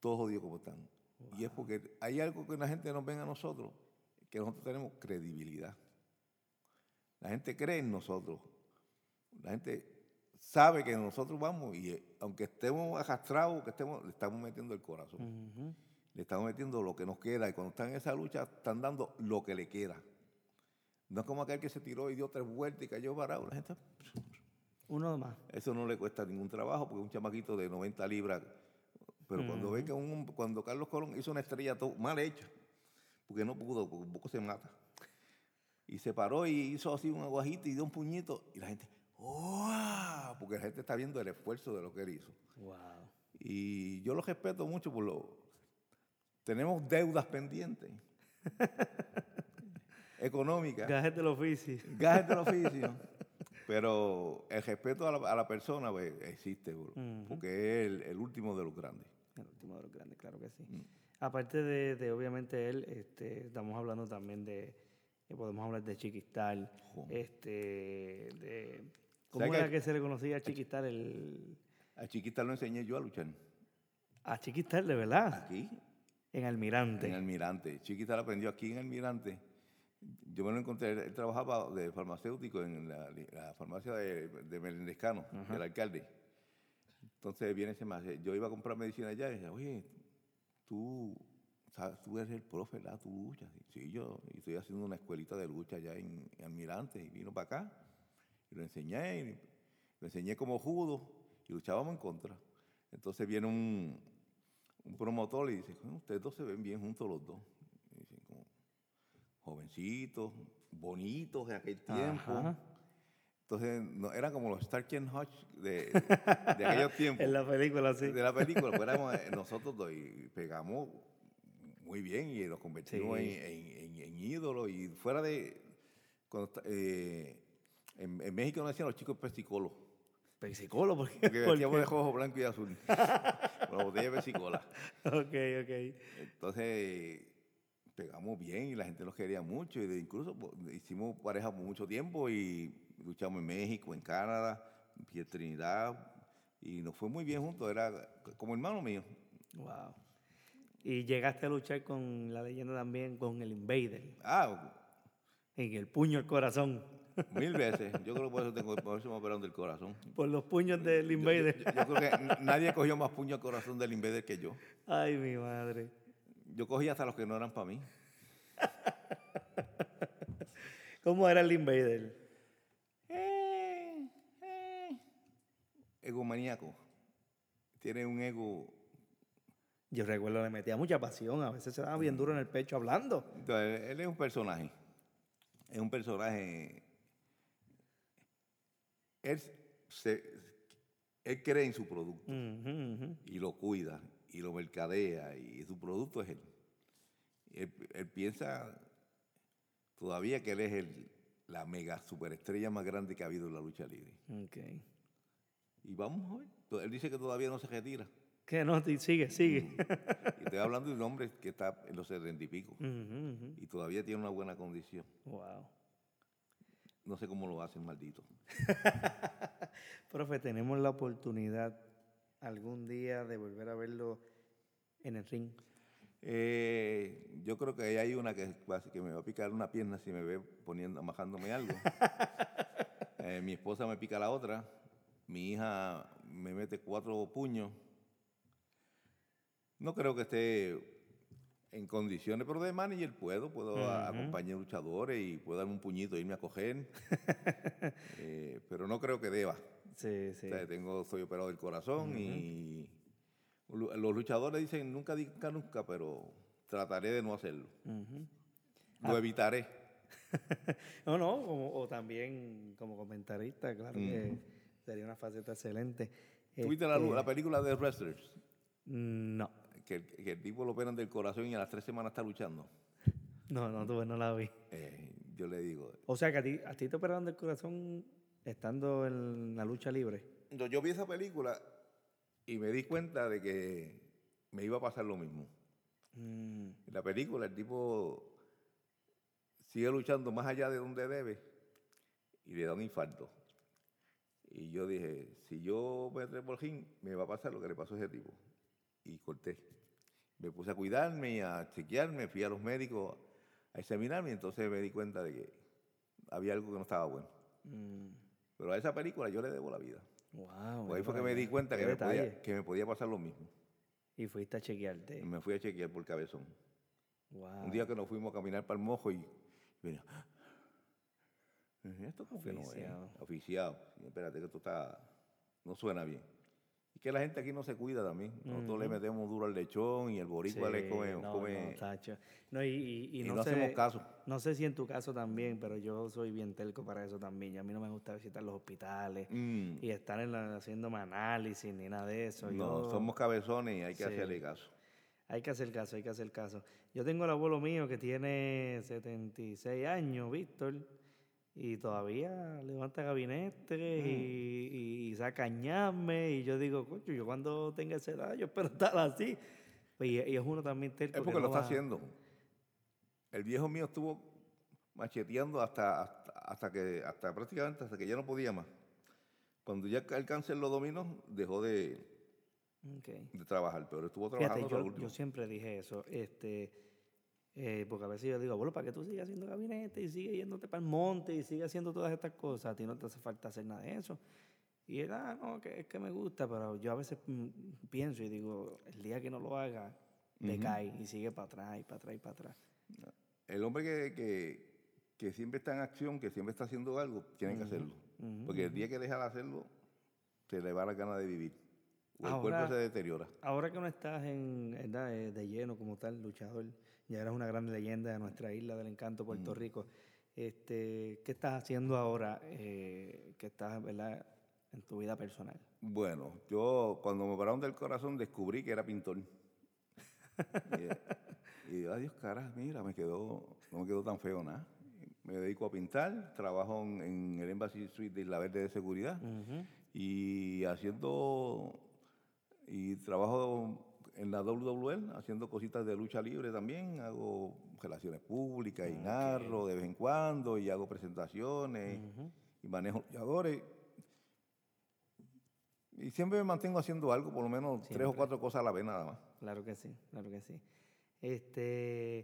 todos jodidos como están. Y es porque hay algo que la gente nos ven a nosotros, que nosotros tenemos credibilidad. La gente cree en nosotros. La gente sabe que nosotros vamos y eh, aunque estemos arrastrados, que estemos, le estamos metiendo el corazón. Ujú. Le estamos metiendo lo que nos queda y cuando están en esa lucha están dando lo que le queda. No es como aquel que se tiró y dio tres vueltas y cayó parado. La gente, Uno más. eso no le cuesta ningún trabajo porque un chamaquito de 90 libras. Pero cuando ve que un, cuando Carlos Colón hizo una estrella mal hecha, porque no pudo, porque un poco se mata. Y se paró y hizo así un aguajito y dio un puñito y la gente, ¡oh! Porque la gente está viendo el esfuerzo de lo que él hizo. Wow. Y yo lo respeto mucho por lo. Tenemos deudas pendientes. [laughs] económicas. Gajes del oficio. Gajes del oficio. [laughs] Pero el respeto a la, a la persona pues, existe, bro, porque es el, el último de los grandes. El último de los grandes, claro que sí. Mm. Aparte de, de, obviamente él, este, estamos hablando también de, eh, podemos hablar de Chiquistal, este, de, ¿cómo ¿Sabes era que- que se le conocía a Chiquistal? El, A Chiquita lo enseñé yo a luchar. a Chiquistal, de verdad, Aquí, en Almirante. en Almirante. Chiquita lo aprendió aquí en Almirante. Yo me lo encontré, él trabajaba de farmacéutico en la, la farmacia de, de Melendezcano, del alcalde. Entonces viene ese más, yo iba a comprar medicina allá y decía, oye, tú, sabes, tú eres el profe, ¿verdad? Tú luchas. Sí, yo y estoy haciendo una escuelita de lucha allá en, en Almirante y vino para acá y lo enseñé, y lo enseñé como judo y luchábamos en contra. Entonces viene un, un promotor y dice, "Coño, ustedes dos se ven bien juntos los dos. Y dicen, como jovencitos, bonitos en aquel tiempo. Ajá. Entonces no, eran como los Stark and Hutch de, de aquellos [laughs] tiempos En la película, sí. de la película, pues éramos eh, [laughs] nosotros dos y pegamos muy bien y nos convertimos Sí. en, en- en- en ídolos y fuera de... cuando eh, en, México nos decían los chicos ¿por qué? porque ¿Por vestíamos de rojo, blanco y azul, [laughs] la botella de pesicola. [laughs] Ok, ok. Entonces pegamos bien y la gente nos quería mucho y de- incluso hicimos pareja por mucho tiempo y luchamos en México, en Canadá, en Trinidad y nos fue muy bien juntos, era como hermano mío. Wow. Y llegaste a luchar con la leyenda también, con el Invader, Ah, en el puño al corazón, Mil veces. Yo creo que por eso, tengo, por eso me operaron del corazón. por los puños del Yo, yo- Invader. yo creo que nadie cogió más puño al corazón del Invader que yo. Ay, mi madre. Yo cogí hasta los que no eran para mí. [laughs] ¿Cómo era el Invader? Eh, eh. Egomaníaco. Tiene un ego. Yo recuerdo le metía mucha pasión, a veces se daba bien duro en el pecho hablando. Entonces, él es un personaje. Es un personaje. Él, se, él cree en su producto. Y lo cuida y lo mercadea y su producto es él. Él, él piensa todavía que él es el, la mega superestrella más grande que ha habido en la lucha libre. Ok. Y vamos a ver. Él dice que todavía no se retira. ¿Qué no? Sigue, sigue. Y estoy hablando de un hombre que está en los setenta y pico y todavía tiene una buena condición. Wow. No sé cómo lo hacen, maldito. [laughs] Profe, tenemos la oportunidad algún día de volver a verlo en el ring. Eh, yo creo que ahí hay una que, me va a picar una pierna si me ve poniendo, amajándome algo. [laughs] Eh, mi esposa me pica la otra. Mi hija me mete cuatro puños. No creo que esté en condiciones, pero de manager puedo. Puedo a- Ujú. acompañar luchadores y puedo darme un puñito e irme a coger. [laughs] Eh, pero no creo que deba. Sí, sí. O sea, tengo, soy operado del corazón y los luchadores dicen nunca diga nunca, pero trataré de no hacerlo. Lo evitaré. [laughs] No, no, como- o también como comentarista, claro que sería una faceta excelente. ¿Tuviste la, Este, la película de Wrestlers? No, Que, que el tipo lo operan del corazón y a las tres semanas está luchando. no, no, tuve, no la vi. Eh, yo le digo, O sea, que a ti, a ti te operaron del corazón estando en la lucha libre. yo, yo vi esa película y me di cuenta de que me iba a pasar lo mismo. Mm, En la película el tipo sigue luchando más allá de donde debe y le da un infarto. Y yo dije, si yo me trepo al ring, me va a pasar lo que le pasó a ese tipo. Y corté. Me puse a cuidarme y a chequearme, fui a los médicos a examinarme y entonces me di cuenta de que había algo que no estaba bueno. mm, Pero a esa película yo le debo la vida. wow. Pues ahí fue que me di cuenta que me, podía, que me podía pasar lo mismo. Y fuiste a chequearte. Y me fui a chequear por cabezón. Wow. Un día que nos fuimos a caminar para el mojo y venía. Esto como que no es. Oficiado. Oficiado. Sí, espérate que esto está. No suena bien. Y que la gente aquí no se cuida también. Nosotros le metemos duro al lechón y el boricua le Sí, come. no, come- no, y, y- y y no, no sé, hacemos caso. No sé si en tu caso también, pero yo soy bien telco para eso también. Y a mí no me gusta visitar los hospitales Mm, y estar en la, haciéndome análisis ni nada de eso. no, Yo- somos cabezones y hay que Sí. hacerle caso. Hay que hacer caso, hay que hacer caso. Yo tengo el abuelo mío que tiene 76 años, Víctor, y todavía levanta gabinetes y, y, saca ñame y yo digo, coño, yo cuando tenga esa edad, yo espero [laughs] estar así. Y, es uno también terco. Es porque lo está haciendo. El viejo mío estuvo macheteando hasta, hasta, que, hasta prácticamente hasta que ya no podía más. Cuando ya el cáncer lo dominó, dejó de, de trabajar, pero estuvo trabajando yo, yo, siempre dije eso. Este, eh, porque a veces yo digo, bueno, ¿para qué tú sigues haciendo gabinete y sigues yéndote para el monte y sigues haciendo todas estas cosas? A ti no te hace falta hacer nada de eso. Y él, ah, no, que es que me gusta, pero yo a veces mm, pienso y digo, el día que no lo haga, te cae y sigue para atrás y para atrás y para atrás. El hombre que, que, siempre está en acción, que siempre está haciendo algo, tiene que hacerlo. Porque el día que deja de hacerlo, se le va la gana de vivir. O el cuerpo se deteriora. Ahora que no estás en, de, de lleno como tal, luchador, ya eres una gran leyenda de nuestra isla del encanto, Puerto Rico. Este, ¿Qué estás haciendo ahora eh, que estás ¿verdad? en tu vida personal? Bueno, yo cuando me pararon del corazón descubrí que era pintor. y, y adiós, cara, mira, me quedó, no me quedó tan feo nada. Me dedico a pintar, trabajo en, el Embassy Suite de Isla Verde de Seguridad y haciendo, y trabajo en la WWL haciendo cositas de lucha libre también, hago relaciones públicas y narro de vez en cuando y hago presentaciones y manejo luchadores. Y siempre me mantengo haciendo algo, por lo menos tres o cuatro cosas a la vez nada más. Claro que sí, claro que sí. Este,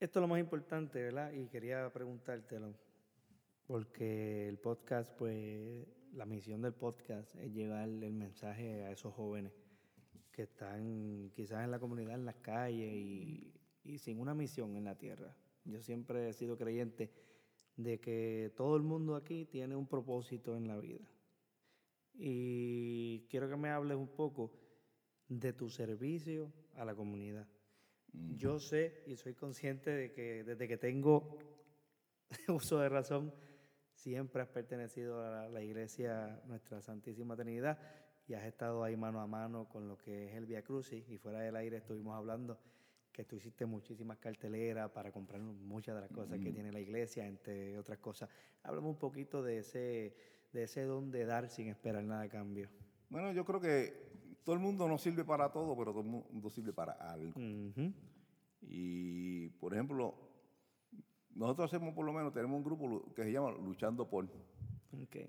esto es lo más importante, ¿verdad? Y quería preguntártelo, porque el podcast, pues, la misión del podcast es llevar el mensaje a esos jóvenes que están quizás en la comunidad, en las calles y, sin una misión en la tierra. Yo siempre he sido creyente de que todo el mundo aquí tiene un propósito en la vida. Y quiero que me hables un poco de tu servicio a la comunidad. Yo sé y soy consciente de que desde que tengo [laughs] uso de razón, siempre has pertenecido a la iglesia Nuestra Santísima Trinidad y has estado ahí mano a mano con lo que es el Via Crucis y fuera del aire estuvimos hablando que tú hiciste muchísimas carteleras para comprar muchas de las cosas que tiene la iglesia, entre otras cosas. Háblame un poquito de ese, de ese don de dar sin esperar nada a cambio. Bueno, yo creo que todo el mundo no sirve para todo, pero todo el mundo sirve para algo. Y, por ejemplo, nosotros hacemos por lo menos, tenemos un grupo que se llama Luchando por.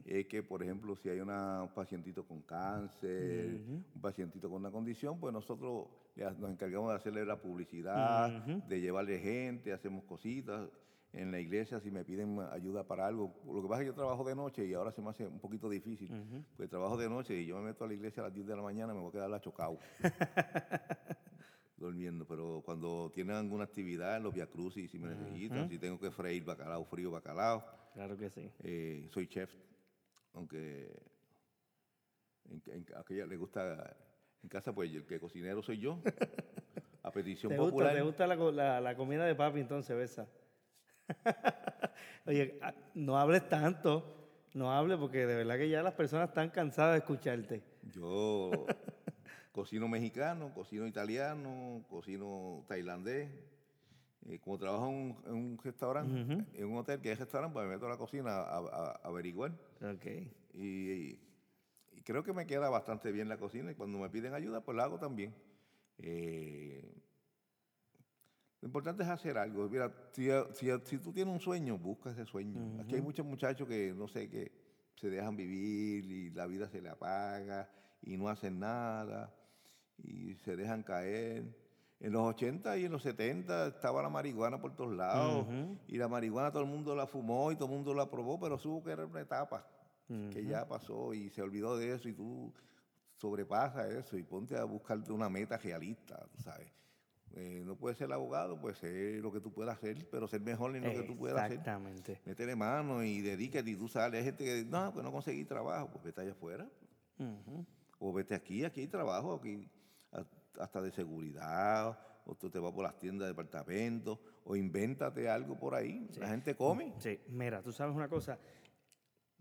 Es que, por ejemplo, si hay una, un pacientito con cáncer, un pacientito con una condición, pues nosotros nos encargamos de hacerle la publicidad, de llevarle gente, hacemos cositas. En la iglesia, si me piden ayuda para algo, lo que pasa es que yo trabajo de noche y ahora se me hace un poquito difícil, pues trabajo de noche y yo me meto a la iglesia a las 10 de la mañana, me voy a quedar la chocado. [laughs] durmiendo, pero cuando tienen alguna actividad en los Via Crucis, si me necesitan, si tengo que freír bacalao, frío bacalao, Claro que sí. Eh, soy chef, aunque a aquella le gusta en casa, pues el que cocinero soy yo. [laughs] A petición ¿Te popular. Gusta, ¿Te gusta la, comida de papi entonces, Besa? [laughs] Oye, ah, no hables tanto, no hables porque de verdad que ya las personas están cansadas de escucharte. Yo cocino mexicano, cocino italiano, cocino tailandés, eh, como trabajo en un, restaurante, en un hotel que es restaurante, pues me meto a la cocina a, averiguar. Okay. Y, creo que me queda bastante bien la cocina y cuando me piden ayuda, pues la hago también. Eh, lo importante es hacer algo. Mira, si, tú tienes un sueño, busca ese sueño. Aquí hay muchos muchachos que, no sé, que se dejan vivir y la vida se le apaga y no hacen nada y se dejan caer. En los 80 y en los 70 estaba la marihuana por todos lados. Y la marihuana todo el mundo la fumó y todo el mundo la probó, pero supo que era una etapa que ya pasó y se olvidó de eso y tú sobrepasa eso y ponte a buscarte una meta realista, sabes. Eh, no puedes ser abogado, pues ser lo que tú puedas hacer, pero ser mejor en lo que tú puedas hacer. Exactamente. Métele mano y dedícate y tú sales. Hay gente que dice, no, pues no conseguí trabajo, pues vete allá afuera. O vete aquí, aquí hay trabajo, aquí hasta de seguridad, o tú te vas por las tiendas de departamentos, o invéntate algo por ahí. La gente come. Sí, mira, tú sabes una cosa.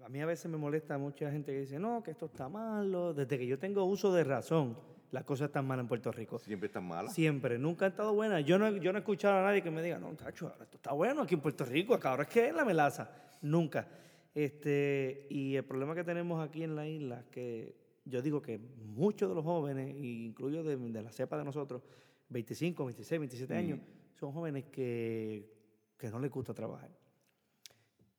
A mí a veces me molesta mucha gente que dice, no, que esto está malo. Desde que yo tengo uso de razón, las cosas están mal en Puerto Rico. Siempre están malas. Siempre, nunca han estado buenas. Yo no, yo no he escuchado a nadie que me diga, no, tacho, esto está bueno aquí en Puerto Rico, acá ahora es que es la melaza. Nunca. Este, y el problema que tenemos aquí en la isla, que yo digo que muchos de los jóvenes, incluyo de, de la cepa de nosotros, 25, 26, 27 años, son jóvenes que, que no les gusta trabajar.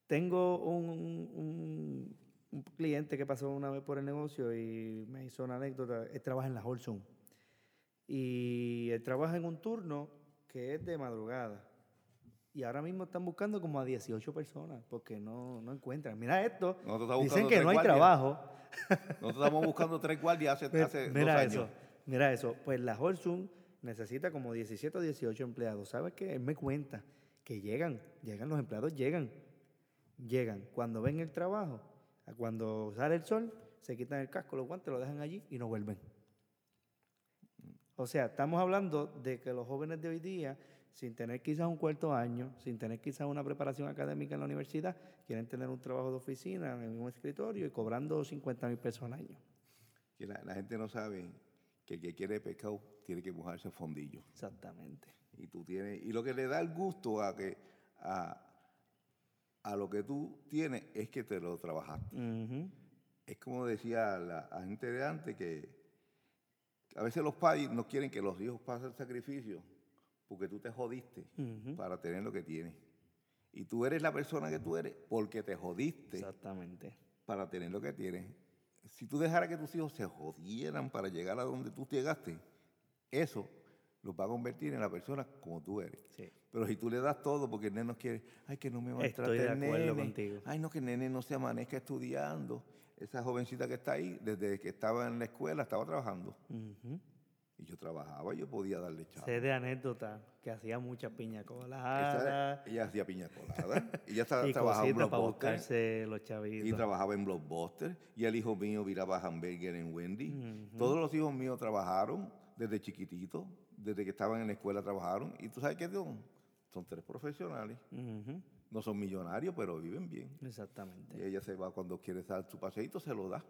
Tengo un, un, un, cliente que pasó una vez por el negocio y me hizo una anécdota. Él trabaja en la Holson. Y él trabaja en un turno que es de madrugada. Y ahora mismo están buscando como a 18 personas porque no, no encuentran. Mira esto. Dicen que no hay trabajo. Nosotros estamos buscando tres guardias hace, hace mira dos eso, años. Mira eso. Pues la Holson necesita como 17 o 18 empleados. ¿Sabes qué? Él me cuenta que llegan, llegan los empleados, llegan, llegan. Cuando ven el trabajo, cuando sale el sol, se quitan el casco, los guantes, lo dejan allí y no vuelven. O sea, estamos hablando de que los jóvenes de hoy día, sin tener quizás un cuarto año, sin tener quizás una preparación académica en la universidad, quieren tener un trabajo de oficina en un escritorio y cobrando 50 mil pesos al año. Que la, la, gente no sabe que el que quiere pescado tiene que mojarse el fondillo. Exactamente. Y tú tienes, y lo que le da el gusto a que a, a lo que tú tienes es que te lo trabajaste. Uh -huh. Es como decía la, la gente de antes que a veces los padres no quieren que los hijos pasen sacrificio porque tú te jodiste uh -huh. para tener lo que tienes. Y tú eres la persona que tú eres porque te jodiste Exactamente. para tener lo que tienes. Si tú dejaras que tus hijos se jodieran para llegar a donde tú llegaste, eso los va a convertir en la persona como tú eres. Sí. Pero si tú le das todo porque el nene no quiere, ay, que no me maltrate Estoy de el acuerdo nene, contigo. ay, no, que el nene no se amanezca estudiando. Esa jovencita que está ahí, desde que estaba en la escuela, estaba trabajando. Uh -huh. Y yo trabajaba, yo podía darle chavo. Sé de anécdota que hacía mucha piña colada. Ella hacía piña colada. ella estaba, [laughs] y trabajaba en Blockbuster. buscarse los chavitos. Y trabajaba en Blockbuster. Y el hijo mío viraba hamburger en Wendy. Todos los hijos míos trabajaron desde chiquititos. Desde que estaban en la escuela trabajaron. ¿Y tú sabes qué son? Son tres profesionales. Ujú. No son millonarios, pero viven bien. Y Exactamente. ella se va cuando quiere dar su paseíto, se lo da.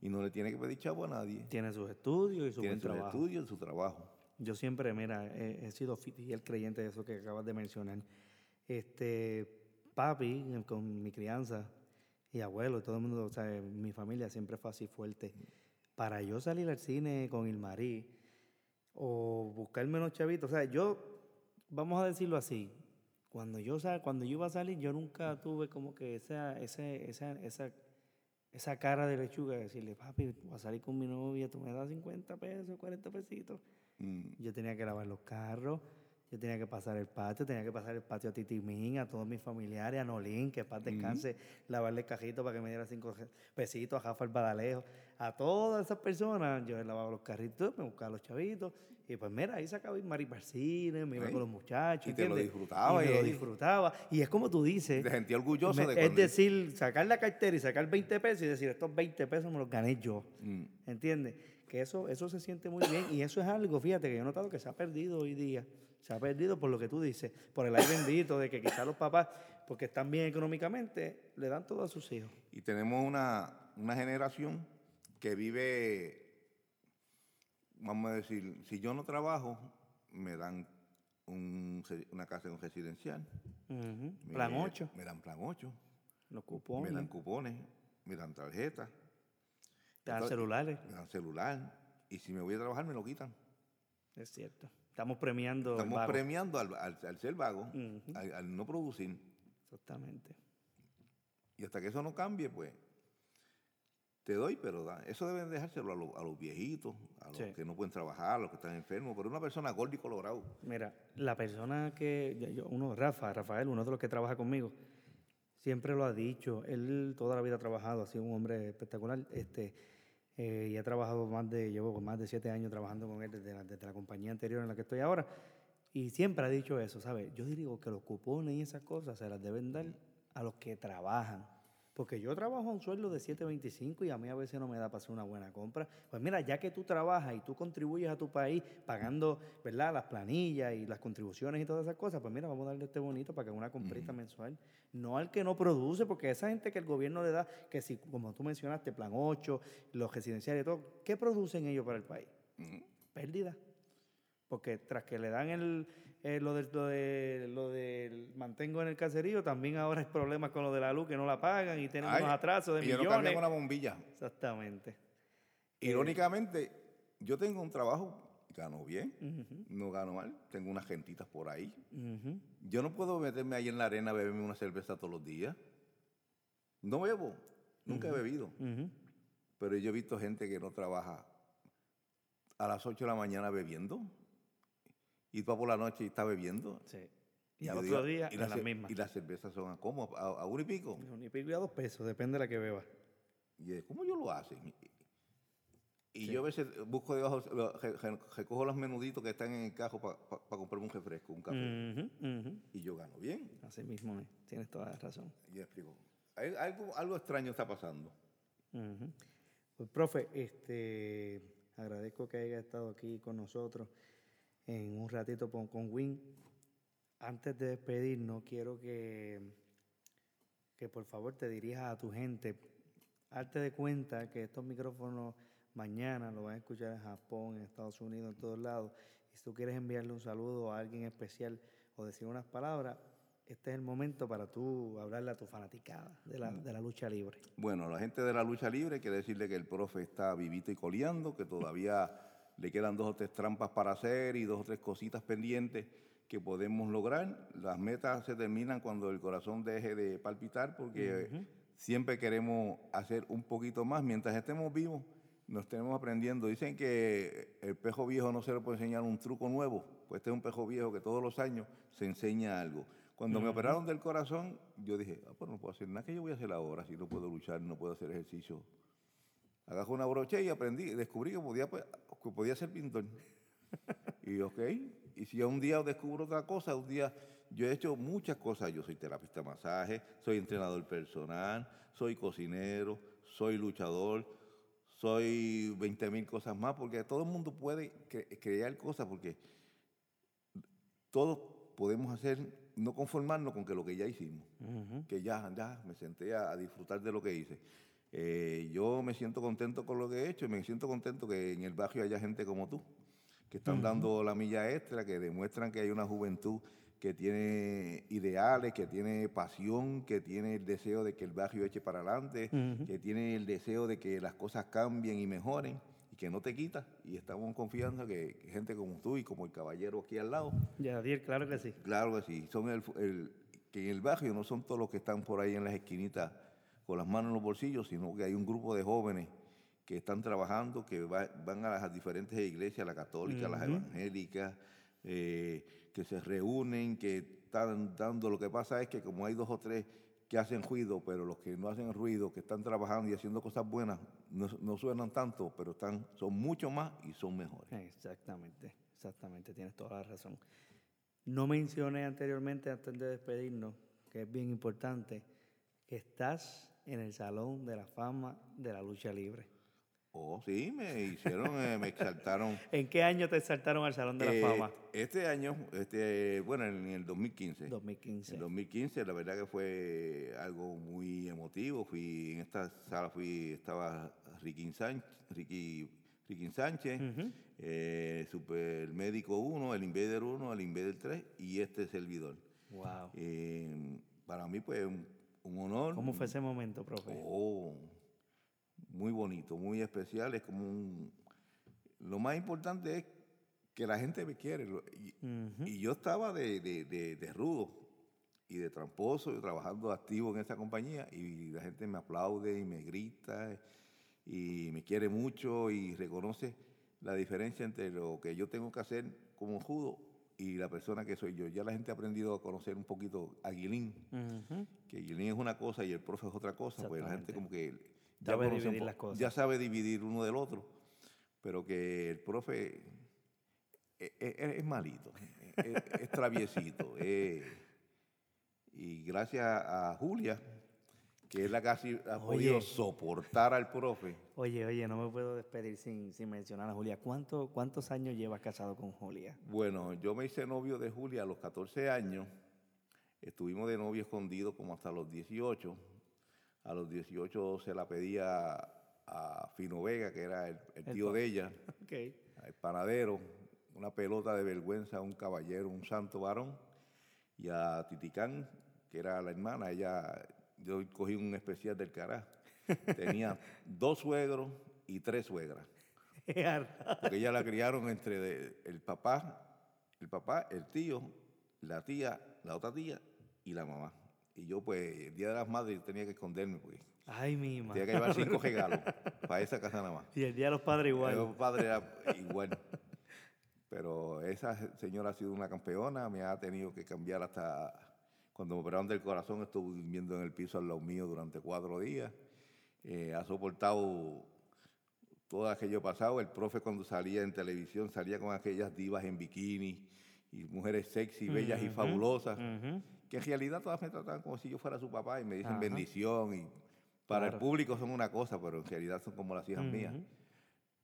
Y no le tiene que pedir chavo a nadie. Tiene sus estudios y su Tiene buen su trabajo. estudio y su trabajo. Yo siempre, mira, he, he sido fiel creyente de eso que acabas de mencionar. Este, papi, con mi crianza, y abuelo, y todo el mundo, o sea, mi familia siempre fue así fuerte. Para yo salir al cine con el marí o buscarme unos chavitos, o sea, yo, vamos a decirlo así, cuando yo, cuando yo iba a salir, yo nunca tuve como que esa, ese, esa, esa, esa cara de lechuga de decirle, papi, voy a salir con mi novia, tú me das 50 pesos, 40 pesitos. Mm. Yo tenía que lavar los carros, yo tenía que pasar el patio, tenía que pasar el patio a Titimín, a todos mis familiares, a Nolín, que paz descanse, lavarle el cajito para que me diera cinco je- pesitos, a Rafael Badalejo, a todas esas personas, yo les lavaba los carritos, me buscaba los chavitos, y pues mira, ahí sacaba ir Mari Parcine, me iba Sí. con los muchachos, Y te lo disfrutaba Y y- lo disfrutaba, y es como tú dices, Te sentí orgulloso me- de es cuando- decir, sacar la cartera y sacar 20 pesos y decir, estos 20 pesos me los gané yo. Mm. ¿Entiendes? Que eso, eso se siente muy bien y eso es algo, fíjate, que yo he notado que se ha perdido hoy día. Se ha perdido por lo que tú dices, por el aire bendito de que quizás los papás, porque están bien económicamente, le dan todo a sus hijos. Y tenemos una, una generación que vive, vamos a decir, si yo no trabajo, me dan un una casa en un residencial. Me- Plan 8, Me dan plan 8. los Me cupones, dan cupones, me dan tarjetas, te dan celulares, me dan celular. Y si me voy a trabajar, me lo quitan. es cierto. Estamos premiando Estamos premiando al, al- al ser vago, al no producir. Exactamente. Y hasta que eso no cambie, pues, te doy, pero da- eso deben dejárselo a, los- a los viejitos, a los Sí. que no pueden trabajar, a los que están enfermos, pero una persona gorda y colorado. Mira, la persona que, yo- yo- uno, Rafa, Rafael, uno de los que trabaja conmigo, siempre lo ha dicho. Él toda la vida ha trabajado, ha sido un hombre espectacular. Este, eh, y ha trabajado más de, llevo más de siete años trabajando con él desde la, desde la compañía anterior en la que estoy ahora. Y siempre ha dicho eso, ¿sabes? Yo digo que los cupones y esas cosas se las deben dar a los que trabajan. Porque yo trabajo a un sueldo de 7.25 y a mí a veces no me da para hacer una buena compra. Pues mira, ya que tú trabajas y tú contribuyes a tu país pagando, ¿verdad? Las planillas y las contribuciones y todas esas cosas, pues mira, vamos a darle este bonito para que haga una comprita mensual. No al que no produce, porque esa gente que el gobierno le da, que si, como tú mencionaste, plan 8, los residenciales y todo, ¿qué producen ellos para el país? pérdida. Porque tras que le dan el, eh, lo, del, lo, de, lo del mantengo en el caserío, también ahora hay problemas con lo de la luz que no la pagan y tienen Ay, unos atrasos de y yo no millones. cambié una bombilla. Exactamente. Irónicamente, yo tengo un trabajo, gano bien, no gano mal, tengo unas gentitas por ahí. Yo no puedo meterme ahí en la arena a beberme una cerveza todos los días. No bebo, nunca he bebido. Pero yo he visto gente que no trabaja a las 8 de la mañana bebiendo y va por la noche y está bebiendo. Sí. Y, yo al otro día, y las mismas. Y las cervezas son a cómo, a, a uno y pico. Un y pico y a dos pesos, depende de la que beba. Y yo, ¿cómo ellos lo hacen? Y Sí. yo a veces busco debajo, recojo los menuditos que están en el cajo para comprarme un refresco, un café. Y yo gano bien. Así mismo es, tienes toda la razón. Y yo explico. Hay- Algo, algo extraño está pasando. Ujú. Pues, profe, este, agradezco que haya estado aquí con nosotros en un ratito con, con Win. Antes de despedirnos, quiero que, que por favor te dirijas a tu gente. Hazte de cuenta que estos micrófonos mañana lo van a escuchar en Japón, en Estados Unidos, en todos lados. Y si tú quieres enviarle un saludo a alguien especial o decir unas palabras, este es el momento para tú hablarle a tu fanaticada de la, de la lucha libre. Bueno, la gente de la lucha libre quiere decirle que el profe está vivito y coleando, que todavía le quedan dos o tres trampas para hacer y dos o tres cositas pendientes que podemos lograr. Las metas se terminan cuando el corazón deje de palpitar porque siempre queremos hacer un poquito más. Mientras estemos vivos, nos tenemos aprendiendo. Dicen que el pejo viejo no se le puede enseñar un truco nuevo, pues este es un pejo viejo que todos los años se enseña algo. Cuando me operaron del corazón, yo dije, ah, pues no puedo hacer nada que yo voy a hacer ahora, si no puedo luchar, no puedo hacer ejercicio. Agarré una brocha y aprendí, descubrí que podía, pues, que podía ser pintor. [laughs] y ok, y si un día descubro otra cosa, un día yo he hecho muchas cosas. Yo soy terapista de masaje, soy entrenador personal, soy cocinero, soy luchador, soy 20 mil cosas más, porque todo el mundo puede cre- crear cosas, porque todos podemos hacer, no conformarnos con que lo que ya hicimos que ya, ya me senté a, a disfrutar de lo que hice. Eh, yo me siento contento con lo que he hecho y me siento contento que en el barrio haya gente como tú, que están Ujú. dando la milla extra, que demuestran que hay una juventud que tiene ideales, que tiene pasión, que tiene el deseo de que el barrio eche para adelante, Ujú. que tiene el deseo de que las cosas cambien y mejoren y que no te quita. Y estamos confiando que, que gente como tú y como el caballero aquí al lado, Yadier, claro que sí. Claro que sí, son el, el- que en el barrio no son todos los que están por ahí en las esquinitas con las manos en los bolsillos, sino que hay un grupo de jóvenes que están trabajando, que va- van a las diferentes iglesias, la católica, las Ujú. evangélicas, eh, que se reúnen, que están dando. Lo que pasa es que como hay dos o tres que hacen ruido, pero los que no hacen ruido, que están trabajando y haciendo cosas buenas, no, no suenan tanto, pero están, son mucho más y son mejores. Exactamente, exactamente, tienes toda la razón. No mencioné anteriormente, antes de despedirnos, que es bien importante, que estás en el Salón de la Fama de la Lucha Libre. Oh, sí, me hicieron, eh, me exaltaron. [laughs] ¿En qué año te saltaron al Salón de la Eh, Fama? Este año, este, bueno, en el 2015. 2015. En 2015, la verdad que fue algo muy emotivo. Fui en esta sala, fui, estaba Ricky Sánchez, Ricky, Ricky Sánchez Ujú. eh, Supermédico 1, el Invader 1, el Invader 3 y este servidor. Wow. Eh, para mí, pues, un, honor. ¿Cómo fue ese momento, profe? Oh, muy bonito, muy especial. Es como un. Lo más importante es que la gente me quiere. Y, yo estaba de, de- de- de rudo y de tramposo, trabajando activo en esa compañía, y la gente me aplaude y me grita y me quiere mucho y reconoce la diferencia entre lo que yo tengo que hacer como judo y la persona que soy yo. Ya la gente ha aprendido a conocer un poquito a Guilín que Guilín es una cosa y el profe es otra cosa, pues la gente como que Sabe conoce un dividir las cosas. ya sabe dividir uno del otro, pero que el profe es, es- es malito, es, es- es traviesito. es- [laughs] y gracias a Julia, que es la que ha podido soportar al profe. Oye, oye, no me puedo despedir sin, sin mencionar a Julia. ¿Cuánto, ¿Cuántos años llevas casado con Julia? Bueno, yo me hice novio de Julia a los 14 años. Estuvimos de novio escondido como hasta los 18. A los 18 se la pedía a Fino Vega, que era el, el El tío de ella, [laughs] Ok. al panadero, una pelota de vergüenza un caballero, un santo varón, y a Titicán, que era la hermana, ella, yo cogí un especial del carajo. Tenía [laughs] dos suegros y tres suegras. Porque ella la criaron entre de- el papá, el papá, el tío, la tía, la otra tía y la mamá. Y yo, pues, el día de las madres tenía que esconderme porque Ay, mi tenía madre. que llevar cinco regalos [laughs] para esa casa nada más. Y el día de los padres igual. Mi padre era igual. Pero esa señora ha sido una campeona, me ha tenido que cambiar hasta cuando me operaron del corazón, estuve durmiendo en el piso al lado mío durante cuatro días. Eh, ha soportado todo aquello pasado. El profe cuando salía en televisión salía con aquellas divas en bikini y mujeres sexy, bellas y fabulosas, que en realidad todas me trataban como si yo fuera su papá y me dicen bendición y para Claro. el público son una cosa, pero en realidad son como las hijas mías.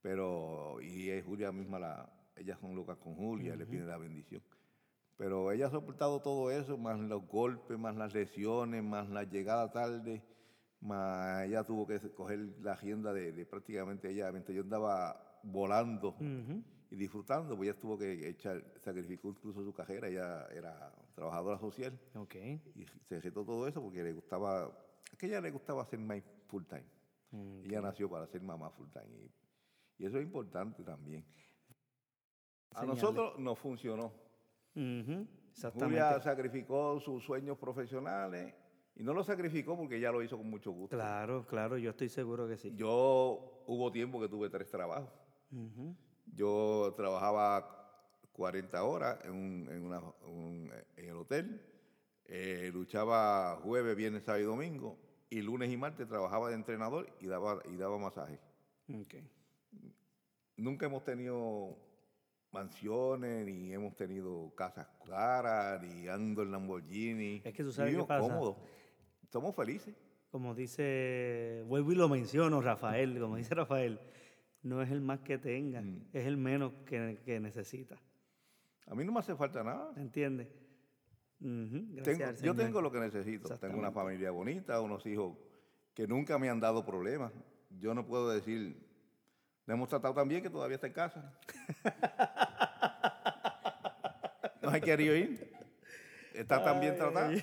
Pero, y es Julia misma, la, ellas son locas con Julia, le piden la bendición. Pero ella ha soportado todo eso, más los golpes, más las lesiones, más la llegada tarde, más ella tuvo que coger la agenda de, de prácticamente ella, mientras yo andaba volando y disfrutando, pues ella tuvo que echar, sacrificó incluso su carrera, ella era trabajadora social Ok. y se retó todo eso porque le gustaba, es que a ella le gustaba ser más full time. Ella nació para ser mamá full time. Y, y eso es importante también. A nosotros nos funcionó. Exactamente. Julia sacrificó sus sueños profesionales y no lo sacrificó porque ella lo hizo con mucho gusto. Claro, claro, yo estoy seguro que sí. Yo hubo tiempo que tuve tres trabajos. Yo trabajaba 40 horas en, un- en una- un- en el hotel, eh, luchaba jueves, viernes, sábado y domingo, y lunes y martes trabajaba de entrenador y daba, y daba masaje. Ok. Nunca hemos tenido mansiones, ni hemos tenido casas caras, ni ando en Lamborghini. Es que tú sabes qué pasa. cómodos. Somos felices. Como dice, vuelvo y lo menciono, Rafael, como dice Rafael, no es el más que tenga, Mm. es el menos que, que necesita. A mí no me hace falta nada. ¿Entiendes? Ujú, gracias Tengo- yo tengo lo que necesito. Tengo una familia bonita, unos hijos que nunca me han dado problemas. Yo no puedo decir, le hemos tratado tan bien que todavía está en casa. [laughs] no hay querido ir. Está tan bien tratado.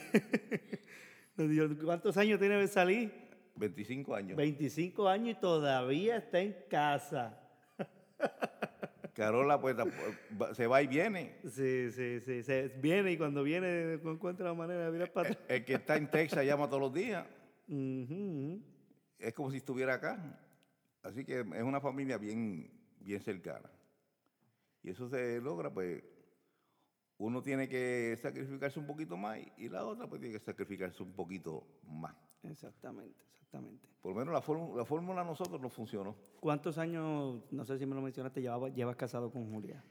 [laughs] ¿Cuántos años tiene de salir? 25 años. 25 años y todavía está en casa. Carola pues se va y viene. Sí, sí, sí. Se viene y cuando viene encuentra la manera de virar para atrás. El que está en Texas llama todos los días. [laughs] Es como si estuviera acá. Así que es una familia bien, bien cercana. Y eso se logra, pues, uno tiene que sacrificarse un poquito más y la otra pues tiene que sacrificarse un poquito más. Exactamente, exactamente. Por lo menos la, fórmula- la fórmula a nosotros no funcionó. ¿Cuántos años, no sé si me lo mencionaste, llevas casado con Julia?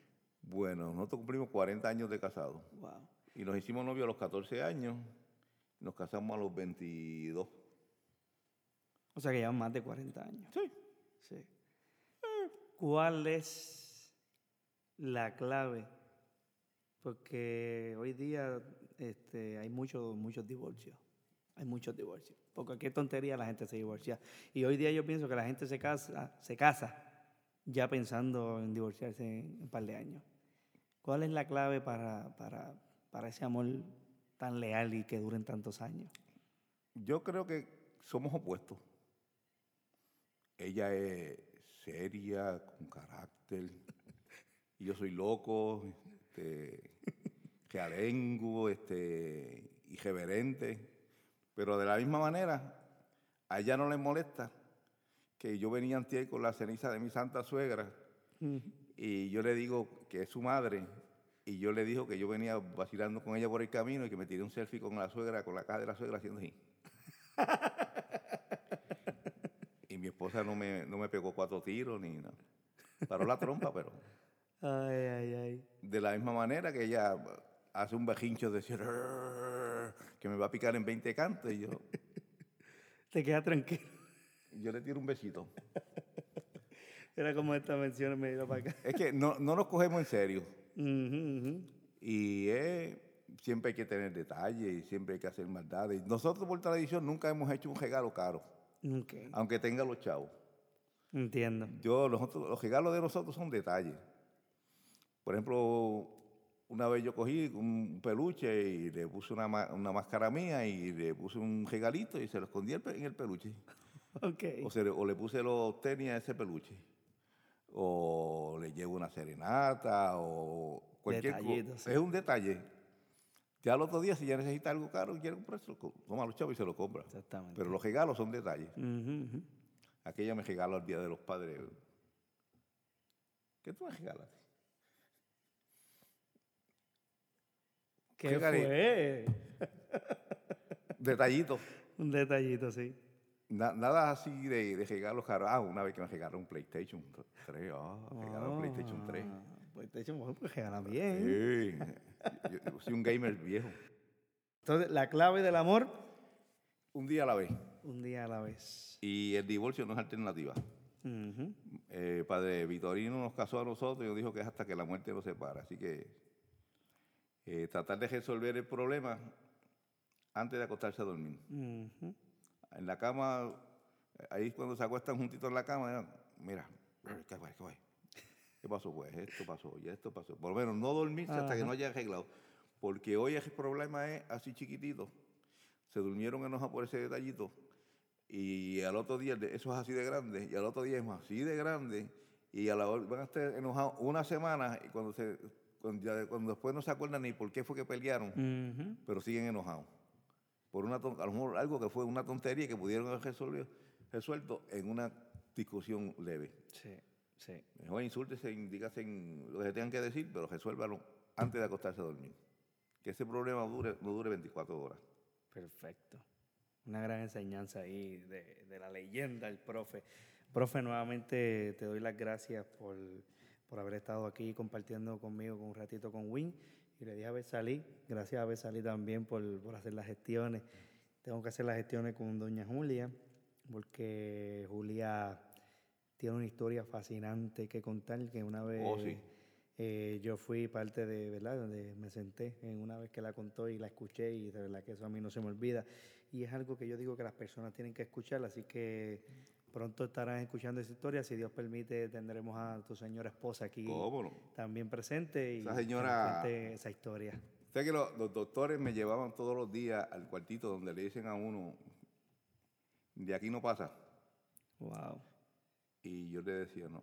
Bueno, nosotros cumplimos 40 años de casado Wow. y nos hicimos novios a los 14 años, nos casamos a los 22. O sea que llevan más de 40 años. Sí. Sí. ¿Cuál es la clave? Porque hoy día este, hay muchos muchos divorcios. Hay muchos divorcios. Porque qué tontería la gente se divorcia. Y hoy día yo pienso que la gente se casa, se casa ya pensando en divorciarse en un par de años. ¿Cuál es la clave para, para, para ese amor tan leal y que duren tantos años? Yo creo que somos opuestos. Ella es seria, con carácter, [laughs] y yo soy loco, este, realengo, este, irreverente. Pero de la misma manera, a ella no le molesta que yo venía antier con la ceniza de mi santa suegra y yo le digo que es su madre y yo le digo que yo venía vacilando con ella por el camino y que me tiré un selfie con la suegra, con la caja de la suegra haciendo así. [laughs] mi esposa no me, no me pegó cuatro tiros ni nada. Paró la trompa, pero [laughs] Ay, ay, ay. de la misma manera que ella hace un bajincho de decir que me va a picar en 20 cantos y yo, [laughs] Te queda tranquilo. yo le tiro un besito. [laughs] Era como esta mención me dio para acá. Es que no, no nos cogemos en serio. Y eh, siempre hay que tener detalles y siempre hay que hacer maldades. Nosotros por tradición nunca hemos hecho un regalo caro, Aunque tenga los chavos. entiendo. Yo, nosotros, los regalos de nosotros son detalles. Por ejemplo, una vez yo cogí un peluche y le puse una, una máscara mía y le puse un regalito y se lo escondí en el peluche. Ok. O, se le, o le puse los tenis a ese peluche. O le llevo una serenata o cualquier cosa. Es un detalle. Ya el otro día, si ya necesita algo caro, quiere comprarse, toma los chavos y se lo compra. Exactamente. Pero los regalos son detalles. Aquella me regaló el Día de los Padres. ¿Qué tú me regalas? ¿Qué Qué fue? [laughs] Detallitos. Un detallito, sí. Na- nada así de, de regalos caros. Ah, una vez que me regalaron un PlayStation 3. Ah, regalaron un PlayStation 3. Ah, PlayStation, bueno, pues regala bien. Sí. [laughs] Yo, yo soy un gamer viejo. Entonces, la clave del amor, Un día a la vez. un día a la vez. Y el divorcio no es alternativa. Eh, padre Vitorino nos casó a nosotros y nos dijo que es hasta que la muerte nos separa. Así que eh, tratar de resolver el problema antes de acostarse a dormir. En la cama, ahí cuando se acuestan juntitos en la cama, mira, ¿qué fue? ¿Qué fue? ¿Qué pasó? Pues esto pasó y esto pasó. Por lo menos no dormirse hasta que no haya arreglado. Porque hoy el problema es así chiquitito. Se durmieron enojados por ese detallito. Y al otro día, eso es así de grande. Y al otro día es así de grande. Y a la hora van a estar enojados una semana. Y cuando, se, cuando, ya- cuando después no se acuerdan ni por qué fue que pelearon, pero siguen enojados. Por una a lo mejor algo que fue una tontería que pudieron haber resolvido- resuelto en una discusión leve. Sí, sí. Mejor insúltese, en lo que se tengan que decir, pero resuélvalo antes de acostarse a dormir. Que ese problema dure, no dure 24 horas. Perfecto. Una gran enseñanza ahí de, de la leyenda del profe. Profe, nuevamente te doy las gracias por, por haber estado aquí compartiendo conmigo con un ratito con Win. Y le dije a Besalí, gracias a Besalí también por, por hacer las gestiones. Tengo que hacer las gestiones con doña Julia, porque Julia tiene una historia fascinante que contar, que una vez Oh, sí. eh, yo fui parte de, ¿verdad? Donde me senté en una vez que la contó y la escuché y de verdad que eso a mí no se me olvida. Y es algo que yo digo que las personas tienen que escuchar, así que pronto estarán escuchando esa historia. Si Dios permite, tendremos a tu señora esposa aquí también presente y Esa que señora- esa historia. Usted que lo- los doctores me llevaban todos los días al cuartito donde le dicen a uno, de aquí no pasa. Wow. Y yo le decía, no.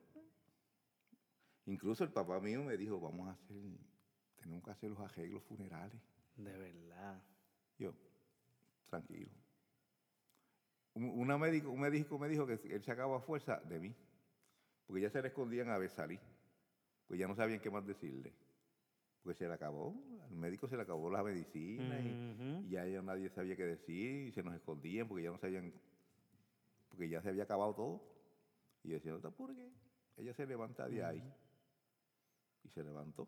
Incluso el papá mío me dijo, vamos a hacer, tenemos que hacer los arreglos funerales. De verdad. Yo, tranquilo. Un, una médico, un médico me dijo que él sacaba fuerza de mí, porque ya se le escondían a Besalí, pues ya no sabían qué más decirle. Porque se le acabó, al médico se le acabó la medicina y, y ya, ya nadie sabía qué decir y se nos escondían porque ya no sabían, porque ya se había acabado todo. Y yo decía, no te apures, que ella se levanta de ahí. Y se levantó.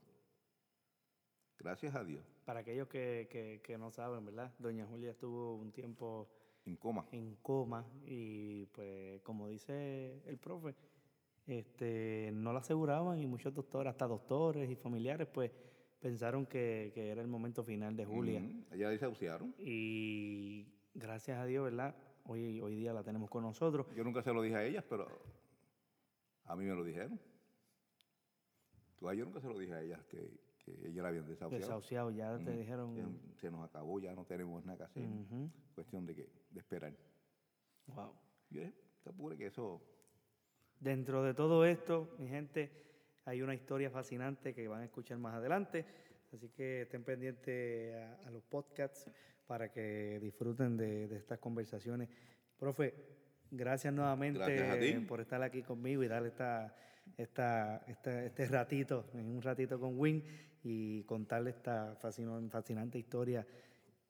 Gracias a Dios, Para aquellos que, que- que no saben, ¿verdad? Doña Julia estuvo un tiempo en coma. en coma y pues como dice el profe, este, no la aseguraban y muchos doctores, hasta doctores y familiares, pues pensaron que, que era el momento final de Julia. Ujú, Ella desahuciaron. Y gracias a Dios, ¿verdad? Hoy, hoy día la tenemos con nosotros. Yo nunca se lo dije a ellas, pero a mí me lo dijeron. Tú, yo nunca se lo dije a ellas que, que ellas la habían desahuciado. Desahuciado, ya te dijeron. Se, nos acabó, ya no tenemos nada que hacer. Cuestión de, que, de esperar. Wow. Yo te apures que eso... Dentro de todo esto, mi gente, hay una historia fascinante que van a escuchar más adelante. Así que estén pendientes a, a los podcasts para que disfruten de, de estas conversaciones. Profe, gracias nuevamente Gracias por estar aquí conmigo y darle esta, esta, esta- este ratito, un ratito con Win y contarle esta fascinante historia.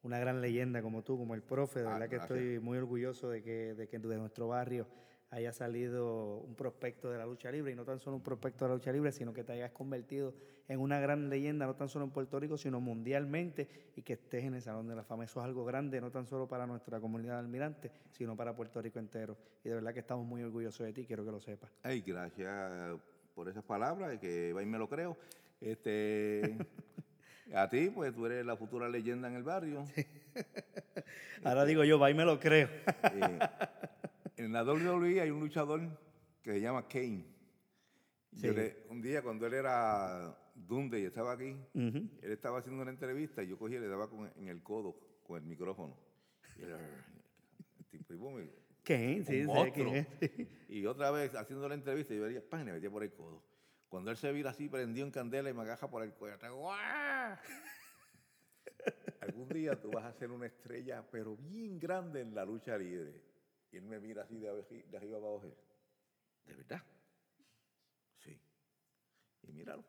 Una gran leyenda como tú, como el profe. De Ah, verdad que gracias. estoy muy orgulloso de que, de que de nuestro barrio haya salido un prospecto de la lucha libre y no tan solo un prospecto de la lucha libre, sino que te hayas convertido en una gran leyenda, no tan solo en Puerto Rico, sino mundialmente y que estés en el Salón de la Fama. Eso es algo grande, no tan solo para nuestra comunidad de almirantes, sino para Puerto Rico entero. Y de verdad que estamos muy orgullosos de ti, quiero que lo sepas. Ay, gracias por esas palabras, que va y me lo creo. Este, [laughs] a ti, pues tú eres la futura leyenda en el barrio. [laughs] Ahora digo yo, va y me lo creo. [laughs] Eh, en la WWE hay un luchador que se llama Kane. Yo Sí. le- un día cuando él era Dundee estaba aquí, él estaba haciendo una entrevista y yo cogí y le daba con, en el codo con el micrófono. Y él, el tipo, me- ¿Qué? Sí, un sé monstruo. es. Y otra vez haciendo la entrevista, yo veía, ¡pam! y me metía por el codo. Cuando él se vira así, prendió en candela y me agaja por el cuello. Algún día tú vas a ser una estrella, pero bien grande en la lucha libre. Y él me mira así de arriba abajo. ¿De verdad? Sí. Y míralo.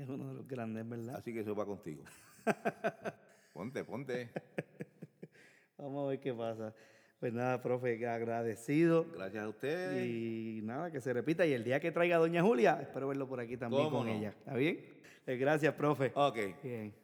Es uno de los grandes, ¿verdad? Así que eso va contigo. [laughs] ponte, ponte. Vamos a ver qué pasa. Pues nada, profe, agradecido. Gracias a ustedes. Y nada, que se repita. Y el día que traiga a Doña Julia, espero verlo por aquí también ¿Cómo con no? ella. ¿Está bien? Eh, Gracias, profe. Ok. Bien.